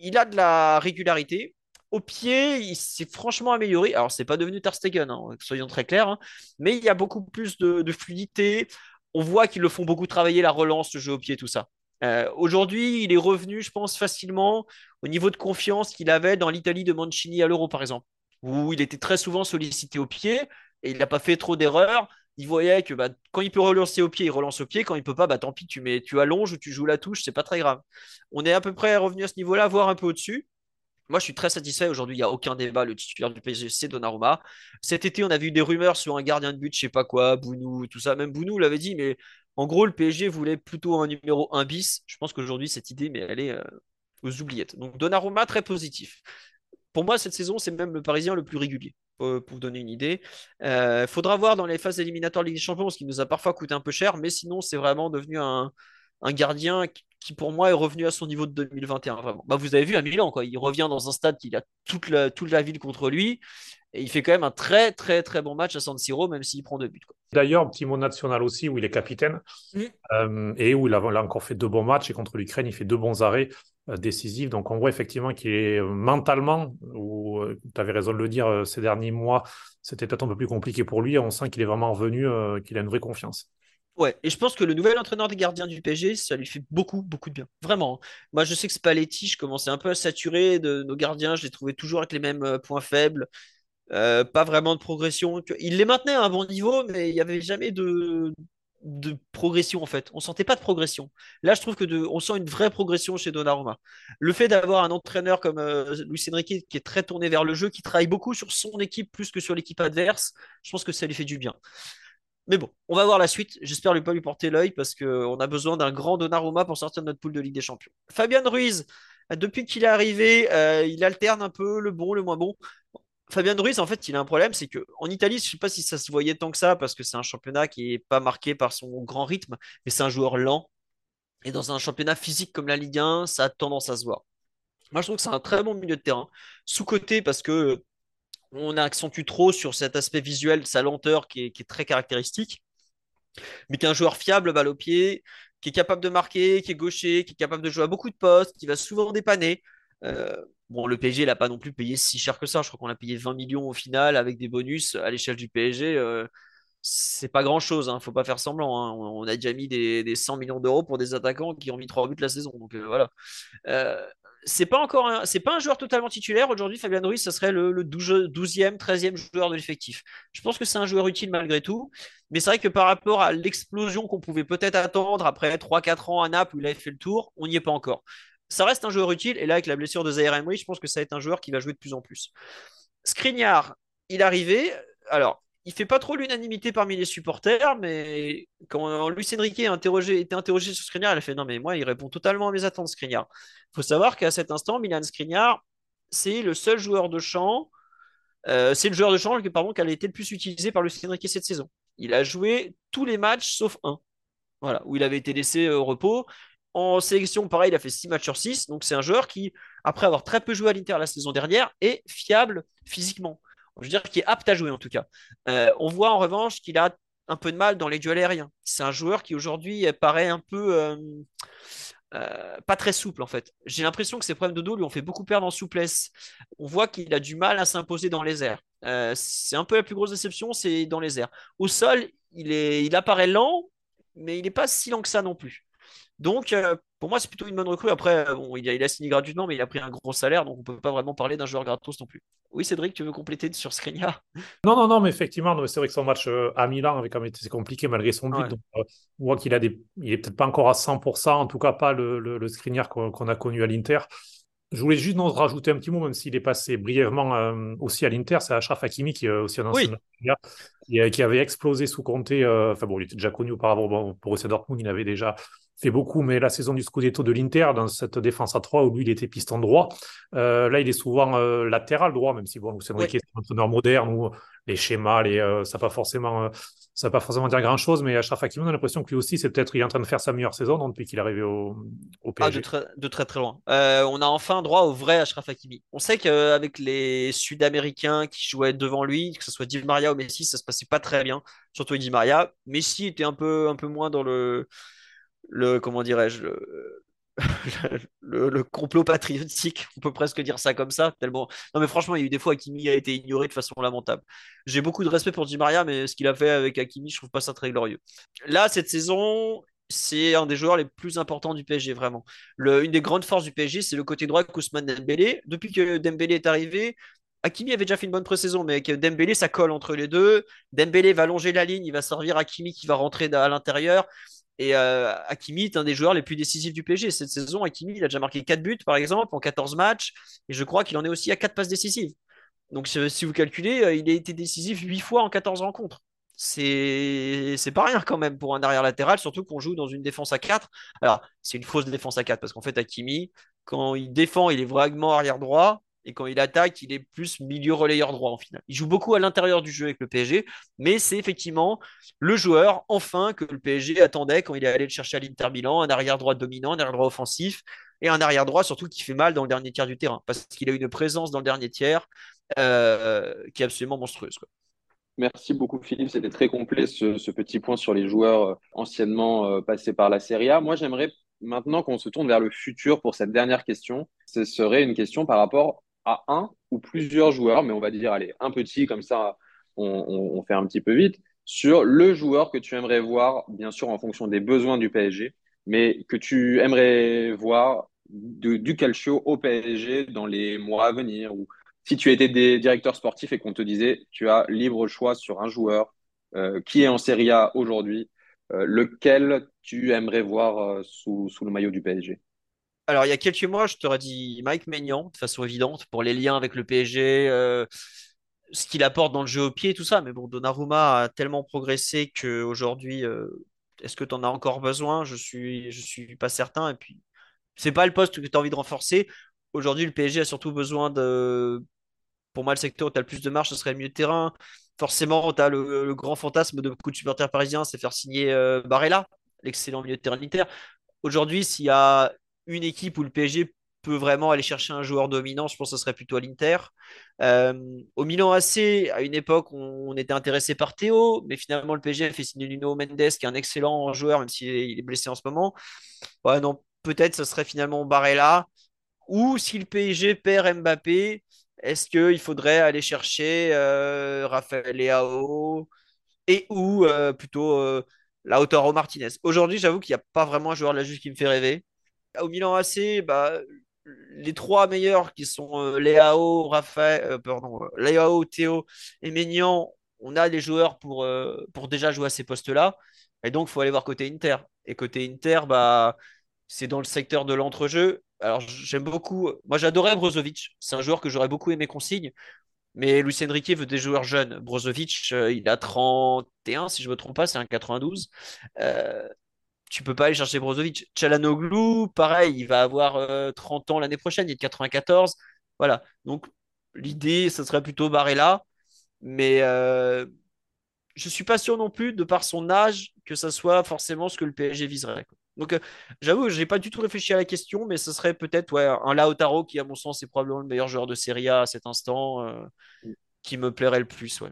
Il a de la régularité. Au pied, il s'est franchement amélioré. Alors, c'est pas devenu Ter hein, soyons très clairs, hein. mais il y a beaucoup plus de, fluidité. On voit qu'ils le font beaucoup travailler, la relance, le jeu au pied, tout ça. Euh, aujourd'hui, il est revenu, je pense, facilement au niveau de confiance qu'il avait dans l'Italie de Mancini à l'Euro, par exemple, où il était très souvent sollicité au pied et il n'a pas fait trop d'erreurs. Il voyait que bah, quand il peut relancer au pied, il relance au pied. Quand il peut pas, bah, tant pis, tu, mets, tu allonges ou tu joues la touche, c'est pas très grave. On est à peu près revenu à ce niveau-là, voire un peu au-dessus. Moi, je suis très satisfait. Aujourd'hui, il n'y a aucun débat. Le titulaire du PSG, c'est Donnarumma. Cet été, on a vu des rumeurs sur un gardien de but, je sais pas quoi, Bounou, tout ça. Même Bounou l'avait dit, mais en gros, le PSG voulait plutôt un numéro 1 bis. Je pense qu'aujourd'hui, cette idée, mais elle est euh, aux oubliettes. Donc, Donnarumma, très positif. Pour moi, cette saison, c'est même le Parisien le plus régulier, pour, vous donner une idée. Il euh, faudra voir dans les phases éliminatoires de Ligue des Champions, ce qui nous a parfois coûté un peu cher, mais sinon, c'est vraiment devenu un, un gardien qui pour moi est revenu à son niveau de 2021 vraiment. Bah, vous avez vu à Milan quoi, il revient dans un stade qui a toute la, toute la ville contre lui et il fait quand même un très très très bon match à San Siro même s'il prend deux buts. D'ailleurs, petit mot national aussi où il est capitaine euh, et où il a, encore fait deux bons matchs et contre l'Ukraine il fait deux bons arrêts euh, décisifs. Donc on voit effectivement qu'il est euh, mentalement, ou tu avais raison de le dire, ces derniers mois c'était peut-être un peu plus compliqué pour lui. On sent qu'il est vraiment revenu, qu'il a une vraie confiance. Ouais, et je pense que le nouvel entraîneur des gardiens du PSG, ça lui fait beaucoup, beaucoup de bien. Vraiment. Moi, je sais que Spalletti, je commençais un peu à saturer de nos gardiens. Je les trouvais toujours avec les mêmes euh, points faibles. Euh, pas vraiment de progression. Il les maintenait à un bon niveau, mais il n'y avait jamais de, de progression en fait. On sentait pas de progression. Là, je trouve que on sent une vraie progression chez Donnarumma. Le fait d'avoir un entraîneur comme euh, Luis Enrique qui est très tourné vers le jeu, qui travaille beaucoup sur son équipe plus que sur l'équipe adverse, je pense que ça lui fait du bien. Mais bon, on va voir la suite. J'espère lui pas lui porter l'œil parce qu'on a besoin d'un grand Donnarumma pour sortir de notre poule de Ligue des Champions. Fabien Ruiz, depuis qu'il est arrivé, euh, il alterne un peu le bon, le moins bon. Fabien Ruiz, en fait, il a un problème, c'est qu'en Italie, je ne sais pas si ça se voyait tant que ça, parce que c'est un championnat qui n'est pas marqué par son grand rythme, mais c'est un joueur lent. Et dans un championnat physique comme la Ligue 1, ça a tendance à se voir. Moi, je trouve que c'est un très bon milieu de terrain. Sous-côté, parce que on accentue trop sur cet aspect visuel, sa lenteur qui est, très caractéristique, mais qui est un joueur fiable, balle au pied, qui est capable de marquer, qui est gaucher, qui est capable de jouer à beaucoup de postes, qui va souvent dépanner. Euh, bon, le PSG n'a pas non plus payé si cher que ça. Je crois qu'on a payé 20 millions au final avec des bonus à l'échelle du PSG. Euh, c'est pas grand chose, hein, faut pas faire semblant. Hein. On, a déjà mis des, 100 millions d'euros pour des attaquants qui ont mis 3 buts la saison. Donc euh, voilà c'est pas encore un joueur totalement titulaire aujourd'hui Fabien Ruiz ça serait le, 12, e 13e joueur de l'effectif je pense que c'est un joueur utile malgré tout mais c'est vrai que par rapport à l'explosion qu'on pouvait peut-être attendre après 3-4 ans à Naples où il avait fait le tour on n'y est pas encore ça reste un joueur utile et là avec la blessure de Zaire Emery je pense que ça va être un joueur qui va jouer de plus en plus Skriniar il arrivait alors il fait pas trop l'unanimité parmi les supporters, mais quand Luis Enrique a interrogé, était interrogé sur Skriniar, elle a fait non mais moi il répond totalement à mes attentes Skriniar. Il faut savoir qu'à cet instant, Milan Skriniar, c'est le seul joueur de champ, euh, c'est le joueur de champ qui a été le plus utilisé par Luis Enrique cette saison. Il a joué tous les matchs sauf un, voilà, où il avait été laissé au repos. En sélection, pareil, il a fait 6 matchs sur 6. Donc c'est un joueur qui, après avoir très peu joué à l'Inter la saison dernière, est fiable physiquement je veux dire qu'il est apte à jouer en tout cas. Euh, on voit en revanche qu'il a un peu de mal dans les duels aériens. C'est un joueur qui aujourd'hui paraît un peu euh, euh, pas très souple en fait. J'ai l'impression que ses problèmes de dos lui ont fait beaucoup perdre en souplesse. On voit qu'il a du mal à s'imposer dans les airs. c'est un peu la plus grosse déception, c'est dans les airs. Au sol, il, il apparaît lent, mais il n'est pas si lent que ça non plus. Donc, pour moi, c'est plutôt une bonne recrue. Après, bon, il, a, il a signé gratuitement, mais il a pris un gros salaire, donc on ne peut pas vraiment parler d'un joueur gratos non plus. Oui, Cédric, tu veux compléter sur Skriniar? Non, non, non, mais effectivement, c'est vrai que son match euh, à Milan avait quand même été compliqué malgré son but. Euh, on voit qu'il a des, il est peut-être pas encore à 100%, en tout cas pas le, le, le qu'on a connu à l'Inter. Je voulais juste rajouter un petit mot, même s'il est passé brièvement euh, aussi à l'Inter, c'est Achraf Hakimi qui est aussi un ancien qui, qui, avait explosé sous Comté. enfin bon, il était déjà connu auparavant bon, pour Borussia Dortmund, il avait déjà fait beaucoup, mais la saison du Scudetto de l'Inter, dans cette défense à 3 où lui, il était piston droit, euh, là, il est souvent euh, latéral droit, même si bon, c'est Enrique est un entraîneur moderne où les schémas, les, euh, ça ne pas forcément, ça pas forcément dire grand-chose, mais Achraf Hakimi, on a l'impression que lui aussi, c'est peut-être, il est en train de faire sa meilleure saison depuis qu'il est arrivé au, au PSG. Ah, de, très, de très très loin. on a enfin droit au vrai Achraf Hakimi. On sait qu'avec les Sud-Américains qui jouaient devant lui, que ce soit Di Maria ou Messi, ça se passait pas très bien, surtout Di Maria. Messi était un peu, un peu moins dans le le comment dirais-je le, complot patriotique, on peut presque dire ça comme ça. Tellement... Non, mais franchement, il y a eu des fois Hakimi a été ignoré de façon lamentable. J'ai beaucoup de respect pour Di Maria, mais ce qu'il a fait avec Hakimi, je trouve pas ça très glorieux. Là, cette saison, c'est un des joueurs les plus importants du PSG, vraiment. Le, une des grandes forces du PSG, c'est le côté droit Kousman Dembélé. Depuis que Dembélé est arrivé, Hakimi avait déjà fait une bonne pré-saison, mais avec Dembélé, ça colle entre les deux. Dembélé va longer la ligne, il va servir Hakimi qui va rentrer à l'intérieur. Et euh, Hakimi est un des joueurs les plus décisifs du PSG. Cette saison, Hakimi, a déjà marqué 4 buts, par exemple, en 14 matchs. Et je crois qu'il en est aussi à 4 passes décisives. Donc, si vous calculez, euh, il a été décisif 8 fois en 14 rencontres. C'est pas rien quand même pour un arrière latéral, surtout qu'on joue dans une défense à 4. Alors, c'est une fausse défense à 4 parce qu'en fait, Hakimi, quand il défend, il est vraiment arrière droit. Et quand il attaque, il est plus milieu relayeur droit en final. Il joue beaucoup à l'intérieur du jeu avec le PSG, mais c'est effectivement le joueur, enfin, que le PSG attendait quand il est allé le chercher à l'Inter Milan, un arrière droit dominant, un arrière droit offensif, et un arrière droit surtout qui fait mal dans le dernier tiers du terrain, parce qu'il a une présence dans le dernier tiers euh, qui est absolument monstrueuse. Merci beaucoup Philippe, c'était très complet ce, petit point sur les joueurs euh, anciennement euh, passés par la Serie A. Moi j'aimerais maintenant qu'on se tourne vers le futur pour cette dernière question. Ce serait une question par rapport à un ou plusieurs joueurs, mais on va dire, allez, un petit, comme ça, on, fait un petit peu vite, sur le joueur que tu aimerais voir, bien sûr, en fonction des besoins du PSG, mais que tu aimerais voir du calcio au PSG dans les mois à venir, ou si tu étais des directeurs sportifs et qu'on te disait, tu as libre choix sur un joueur euh, qui est en Serie A aujourd'hui, euh, lequel tu aimerais voir euh, sous, sous le maillot du PSG alors, il y a quelques mois, je t'aurais dit Mike Maignan, de façon évidente, pour les liens avec le PSG, euh, ce qu'il apporte dans le jeu au pied, tout ça. Mais bon, Donnarumma a tellement progressé qu'aujourd'hui, euh, est-ce que tu en as encore besoin? Je suis, suis pas certain. Et puis, c'est pas le poste que tu as envie de renforcer. Aujourd'hui, le PSG a surtout besoin de. Pour moi, le secteur où tu as le plus de marge, ce serait le milieu de terrain. Forcément, tu as le, grand fantasme de beaucoup de supporters parisiens, c'est faire signer euh, Barella, l'excellent milieu de terrain militaire. Aujourd'hui, s'il y a une équipe où le PSG peut vraiment aller chercher un joueur dominant, je pense que ce serait plutôt à l'Inter. Euh, au Milan AC, à une époque, on, était intéressé par Théo, mais finalement, le PSG a fait signer Nuno Mendes, qui est un excellent joueur, même s'il est blessé en ce moment. Non, peut-être ce serait finalement Barella. Ou si le PSG perd Mbappé, est-ce qu'il faudrait aller chercher euh, Raphaël Leao et ou euh, plutôt euh, Lautaro Martinez? Aujourd'hui, j'avoue qu'il n'y a pas vraiment un joueur de la qui me fait rêver. Au Milan AC, bah, les trois meilleurs qui sont euh, Léao, Raphaël, euh, pardon, euh, Léao, Théo et Ménian, on a les joueurs pour, pour déjà jouer à ces postes-là. Et donc, il faut aller voir côté Inter. Et côté Inter, bah, c'est dans le secteur de l'entrejeu. Alors, j'aime beaucoup. Moi, j'adorais Brozovic. C'est un joueur que j'aurais beaucoup aimé qu'on signe. Mais Luis Enrique veut des joueurs jeunes. Brozovic, il a 31, si je ne me trompe pas, c'est un 92 tu peux pas aller chercher Brozovic. Chalanoglu, pareil, il va avoir 30 euh, ans l'année prochaine, il est de 94. Voilà. Donc, l'idée, ce serait plutôt Barella. Mais je euh, je suis pas sûr non plus, de par son âge, que ça soit forcément ce que le PSG viserait. Donc, euh, j'avoue, je n'ai pas du tout réfléchi à la question, mais ce serait peut-être ouais, un Lautaro qui, à mon sens, est probablement le meilleur joueur de Serie A à cet instant, qui me plairait le plus. Ouais.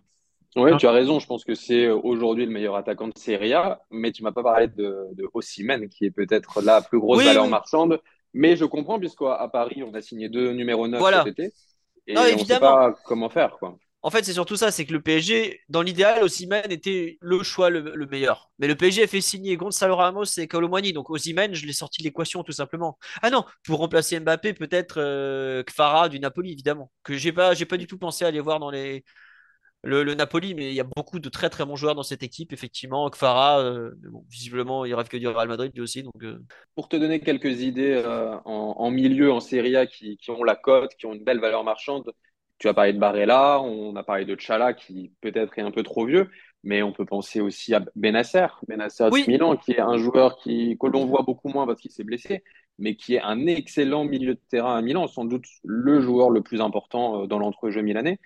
Oui, tu as raison. Je pense que c'est euh, aujourd'hui le meilleur attaquant de Serie A, mais tu m'as pas parlé de, de Osimhen, qui est peut-être la plus grosse valeur marchande. Mais je comprends, puisqu'à Paris, on a signé deux numéros 9 cet été. Et on ne sait pas comment faire. Quoi. En fait, c'est surtout ça, c'est que le PSG, dans l'idéal, Osimhen était le choix le, meilleur. Mais le PSG a fait signer Gonzalo Ramos et Colomani. Donc Osimhen, je l'ai sorti de l'équation tout simplement. Ah non, pour remplacer Mbappé, peut-être euh, Kfara du Napoli, évidemment. Que j'ai pas, j'ai pas du tout pensé à aller voir dans les, le, Napoli, mais il y a beaucoup de très très bons joueurs dans cette équipe, effectivement. Kfara, euh, visiblement, il rêve que du Real Madrid lui aussi. Donc, euh. Pour te donner quelques idées euh, en, milieu, en Serie A, qui, ont la cote, qui ont une belle valeur marchande, tu as parlé de Barella, on a parlé de Chala, qui peut-être est un peu trop vieux, mais on peut penser aussi à Benasser, Benasser de Milan, qui est un joueur qui, que l'on voit beaucoup moins parce qu'il s'est blessé, mais qui est un excellent milieu de terrain à Milan, sans doute le joueur le plus important dans l'entrejeu milanais.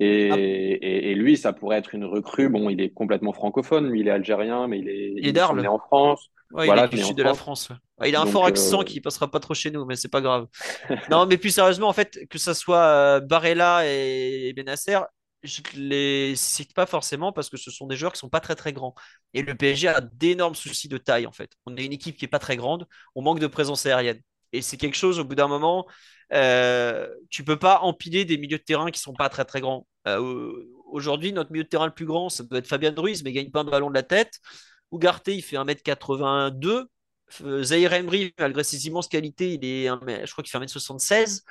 Ah. Et, et, lui, ça pourrait être une recrue. Bon, il est complètement francophone. Lui, il est algérien, mais il est, il est en France. voilà, il est du sud de la France. il a un fort accent euh, qui passera pas trop chez nous, mais c'est pas grave. non, mais plus sérieusement, en fait, que ça soit euh, Barella et Benasser, je les cite pas forcément parce que ce sont des joueurs qui sont pas très très grands. Et le PSG a d'énormes soucis de taille en fait. On est une équipe qui est pas très grande, on manque de présence aérienne. Et c'est quelque chose au bout d'un moment, euh, tu peux pas empiler des milieux de terrain qui sont pas très très grands. Euh, aujourd'hui, notre milieu de terrain le plus grand, ça doit être Fabien Ruiz, mais il gagne pas un ballon de la tête. Ougarté, il fait 1m82. Euh, Zahir malgré ses immenses qualités, il est je crois qu'il fait 1m76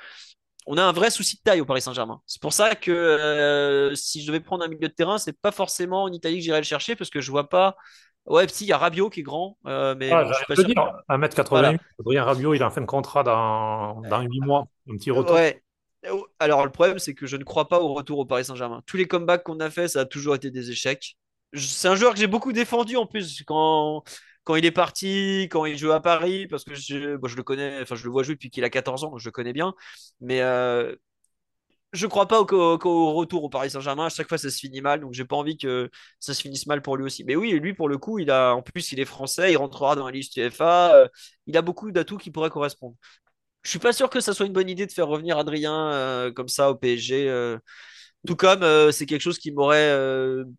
on a un vrai souci de taille au Paris Saint-Germain. C'est pour ça que euh, si je devais prendre un milieu de terrain, c'est pas forcément en Italie que j'irais le chercher parce que je vois pas. Ouais, si, il y a Rabiot qui est grand, euh, mais ah, je suis pas sûr. Dire, 1m88, Adrien Rabiot, il a en fin de contrat dans, dans 8 mois, un petit retour. Ouais. Alors, le problème, c'est que je ne crois pas au retour au Paris Saint-Germain. Tous les comebacks qu'on a fait, ça a toujours été des échecs. C'est un joueur que j'ai beaucoup défendu en plus. Quand, quand il est parti, quand il joue à Paris, parce que je, je le connais, enfin je le vois jouer depuis qu'il a 14 ans, je le connais bien, mais euh, je crois pas au, retour au Paris Saint-Germain. À chaque fois, ça se finit mal, donc j'ai pas envie que ça se finisse mal pour lui aussi. Mais oui, lui pour le coup, il a, en plus, il est français, il rentrera dans la liste UEFA. Euh, il a beaucoup d'atouts qui pourraient correspondre. Je suis pas sûr que ça soit une bonne idée de faire revenir Adrien euh, comme ça au PSG. Tout comme c'est quelque chose qui m'aurait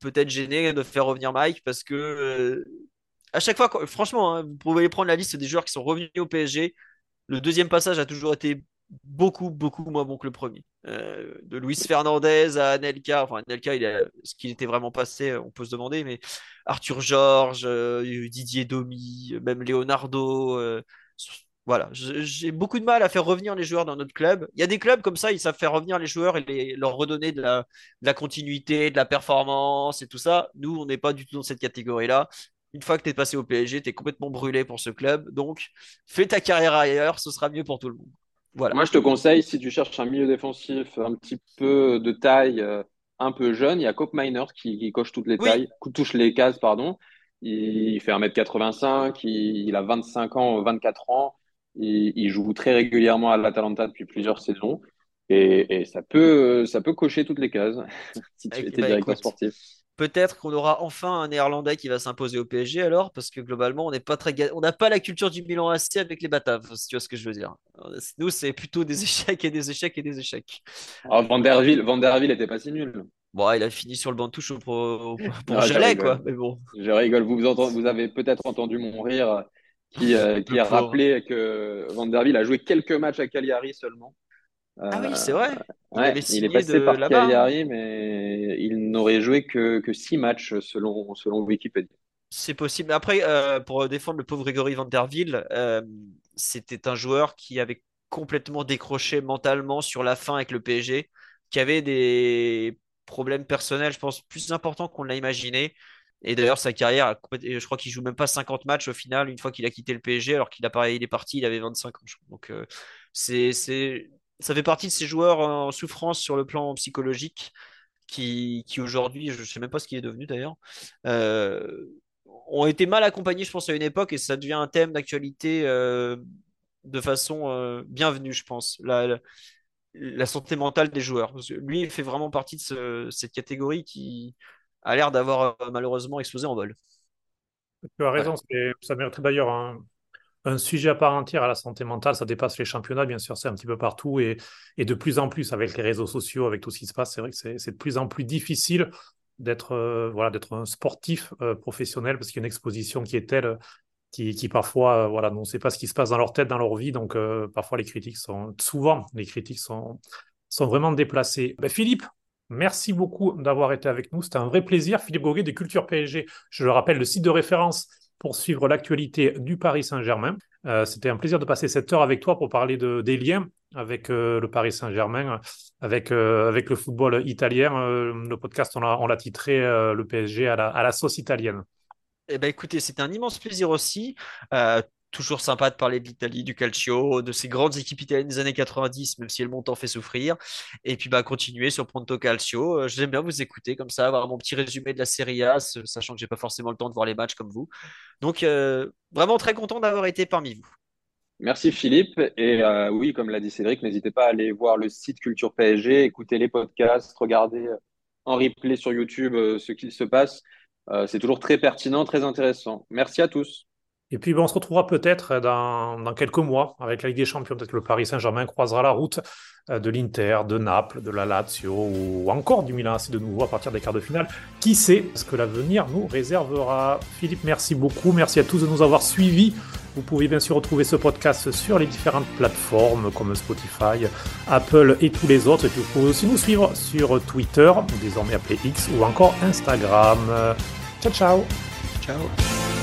peut-être gêné de faire revenir Mike parce que à chaque fois, franchement, hein, vous pouvez prendre la liste des joueurs qui sont revenus au PSG. Le deuxième passage a toujours été beaucoup, beaucoup moins bon que le premier. Euh, de Luis Fernandez à Anelka, enfin Anelka, il ce qu'il était vraiment passé, on peut se demander, mais Arthur Georges, euh, Didier Domi, même Leonardo. Euh, voilà, j'ai beaucoup de mal à faire revenir les joueurs dans notre club. Il y a des clubs comme ça, ils savent faire revenir les joueurs et leur redonner de la, de la continuité, de la performance et tout ça. Nous, on n'est pas du tout dans cette catégorie-là une fois que tu es passé au PSG, tu es complètement brûlé pour ce club. Donc, fais ta carrière ailleurs, ce sera mieux pour tout le monde. Voilà. Moi, je te conseille, si tu cherches un milieu défensif un petit peu de taille, euh, un peu jeune, il y a Cope Miner qui, coche toutes les tailles, touche les cases, pardon. Il fait 1m85, il, a 25 ans, 24 ans. Il, joue très régulièrement à l'Atalanta depuis plusieurs saisons. Et, ça, peut, ça peut cocher toutes les cases si tu étais bah, directeur sportif. Peut-être qu'on aura enfin un Néerlandais qui va s'imposer au PSG alors, parce que globalement, on n'est pas très, on n'a pas la culture du Milan AC avec les Bataves, si tu vois ce que je veux dire. Nous, c'est plutôt des échecs et des échecs et des échecs. Oh, Van der était pas si nul. Bon, il a fini sur le banc de touche pour, pour quoi. Mais bon. Je rigole. Vous, vous, avez peut-être entendu mon rire qui, euh, qui a rappelé que Van der a joué quelques matchs à Cagliari seulement ah oui, c'est vrai. Il, est passé par Cagliari, mais il n'aurait joué que, que six matchs selon, selon Wikipédia. C'est possible. Après, euh, pour défendre le pauvre Grégory Van der euh, c'était un joueur qui avait complètement décroché mentalement sur la fin avec le PSG, qui avait des problèmes personnels, je pense, plus importants qu'on l'a imaginé. Et d'ailleurs, sa carrière, je crois qu'il joue même pas 50 matchs au final, une fois qu'il a quitté le PSG, alors qu'il il est parti, il avait 25 ans. Donc, euh, c'est ça fait partie de ces joueurs en souffrance sur le plan psychologique qui, qui aujourd'hui, je ne sais même pas ce qu'il est devenu d'ailleurs, euh, ont été mal accompagnés, je pense, à une époque, et ça devient un thème d'actualité euh, de façon euh, bienvenue, je pense. La, la, santé mentale des joueurs. lui, il fait vraiment partie de cette catégorie qui a l'air d'avoir malheureusement explosé en vol. Tu as raison, ça mériterait d'ailleurs un, un sujet à part entière à la santé mentale. Ça dépasse les championnats, bien sûr, c'est un petit peu partout. Et, de plus en plus, avec les réseaux sociaux, avec tout ce qui se passe, c'est vrai que c'est de plus en plus difficile d'être euh, voilà, un sportif euh, professionnel parce qu'il y a une exposition qui est telle qui, qui parfois, euh, voilà, on ne sait pas ce qui se passe dans leur tête, dans leur vie. Donc, parfois, les critiques sont, souvent, les critiques sont, sont vraiment déplacées. Ben, Philippe, Merci beaucoup d'avoir été avec nous. C'était un vrai plaisir. Philippe Goguet de Culture PSG, je le rappelle, le site de référence pour suivre l'actualité du Paris Saint-Germain. Euh, c'était un plaisir de passer cette heure avec toi pour parler de, des liens avec euh, le Paris Saint-Germain, avec, euh, avec le football italien. le podcast, on l'a titré Le PSG à la, à la sauce italienne. Eh ben, écoutez, c'était un immense plaisir aussi toujours sympa de parler de l'Italie, du calcio, de ces grandes équipes italiennes des années 90, même si le montant fait souffrir. Et puis bah, continuer sur Pronto Calcio. Euh, j'aime bien vous écouter comme ça, avoir mon petit résumé de la Serie A, sachant que j'ai pas forcément le temps de voir les matchs comme vous. Donc euh, vraiment très content d'avoir été parmi vous. Merci Philippe. Et euh, oui, comme l'a dit Cédric, n'hésitez pas à aller voir le site Culture PSG, écouter les podcasts, regarder en replay sur YouTube ce qu'il se passe. C'est toujours très pertinent, très intéressant. Merci à tous. Et puis, ben, on se retrouvera peut-être dans, quelques mois avec la Ligue des Champions. Peut-être le Paris Saint-Germain croisera la route euh, de l'Inter, de Naples, de la Lazio ou encore du Milan AC de nouveau à partir des quarts de finale. Qui sait ce que l'avenir nous réservera? Philippe, merci beaucoup. Merci à tous de nous avoir suivis. Vous pouvez bien sûr retrouver ce podcast sur les différentes plateformes comme Spotify, Apple et tous les autres. Et puis vous pouvez aussi nous suivre sur Twitter, désormais appelé X, ou encore Instagram. Ciao, ciao. Ciao.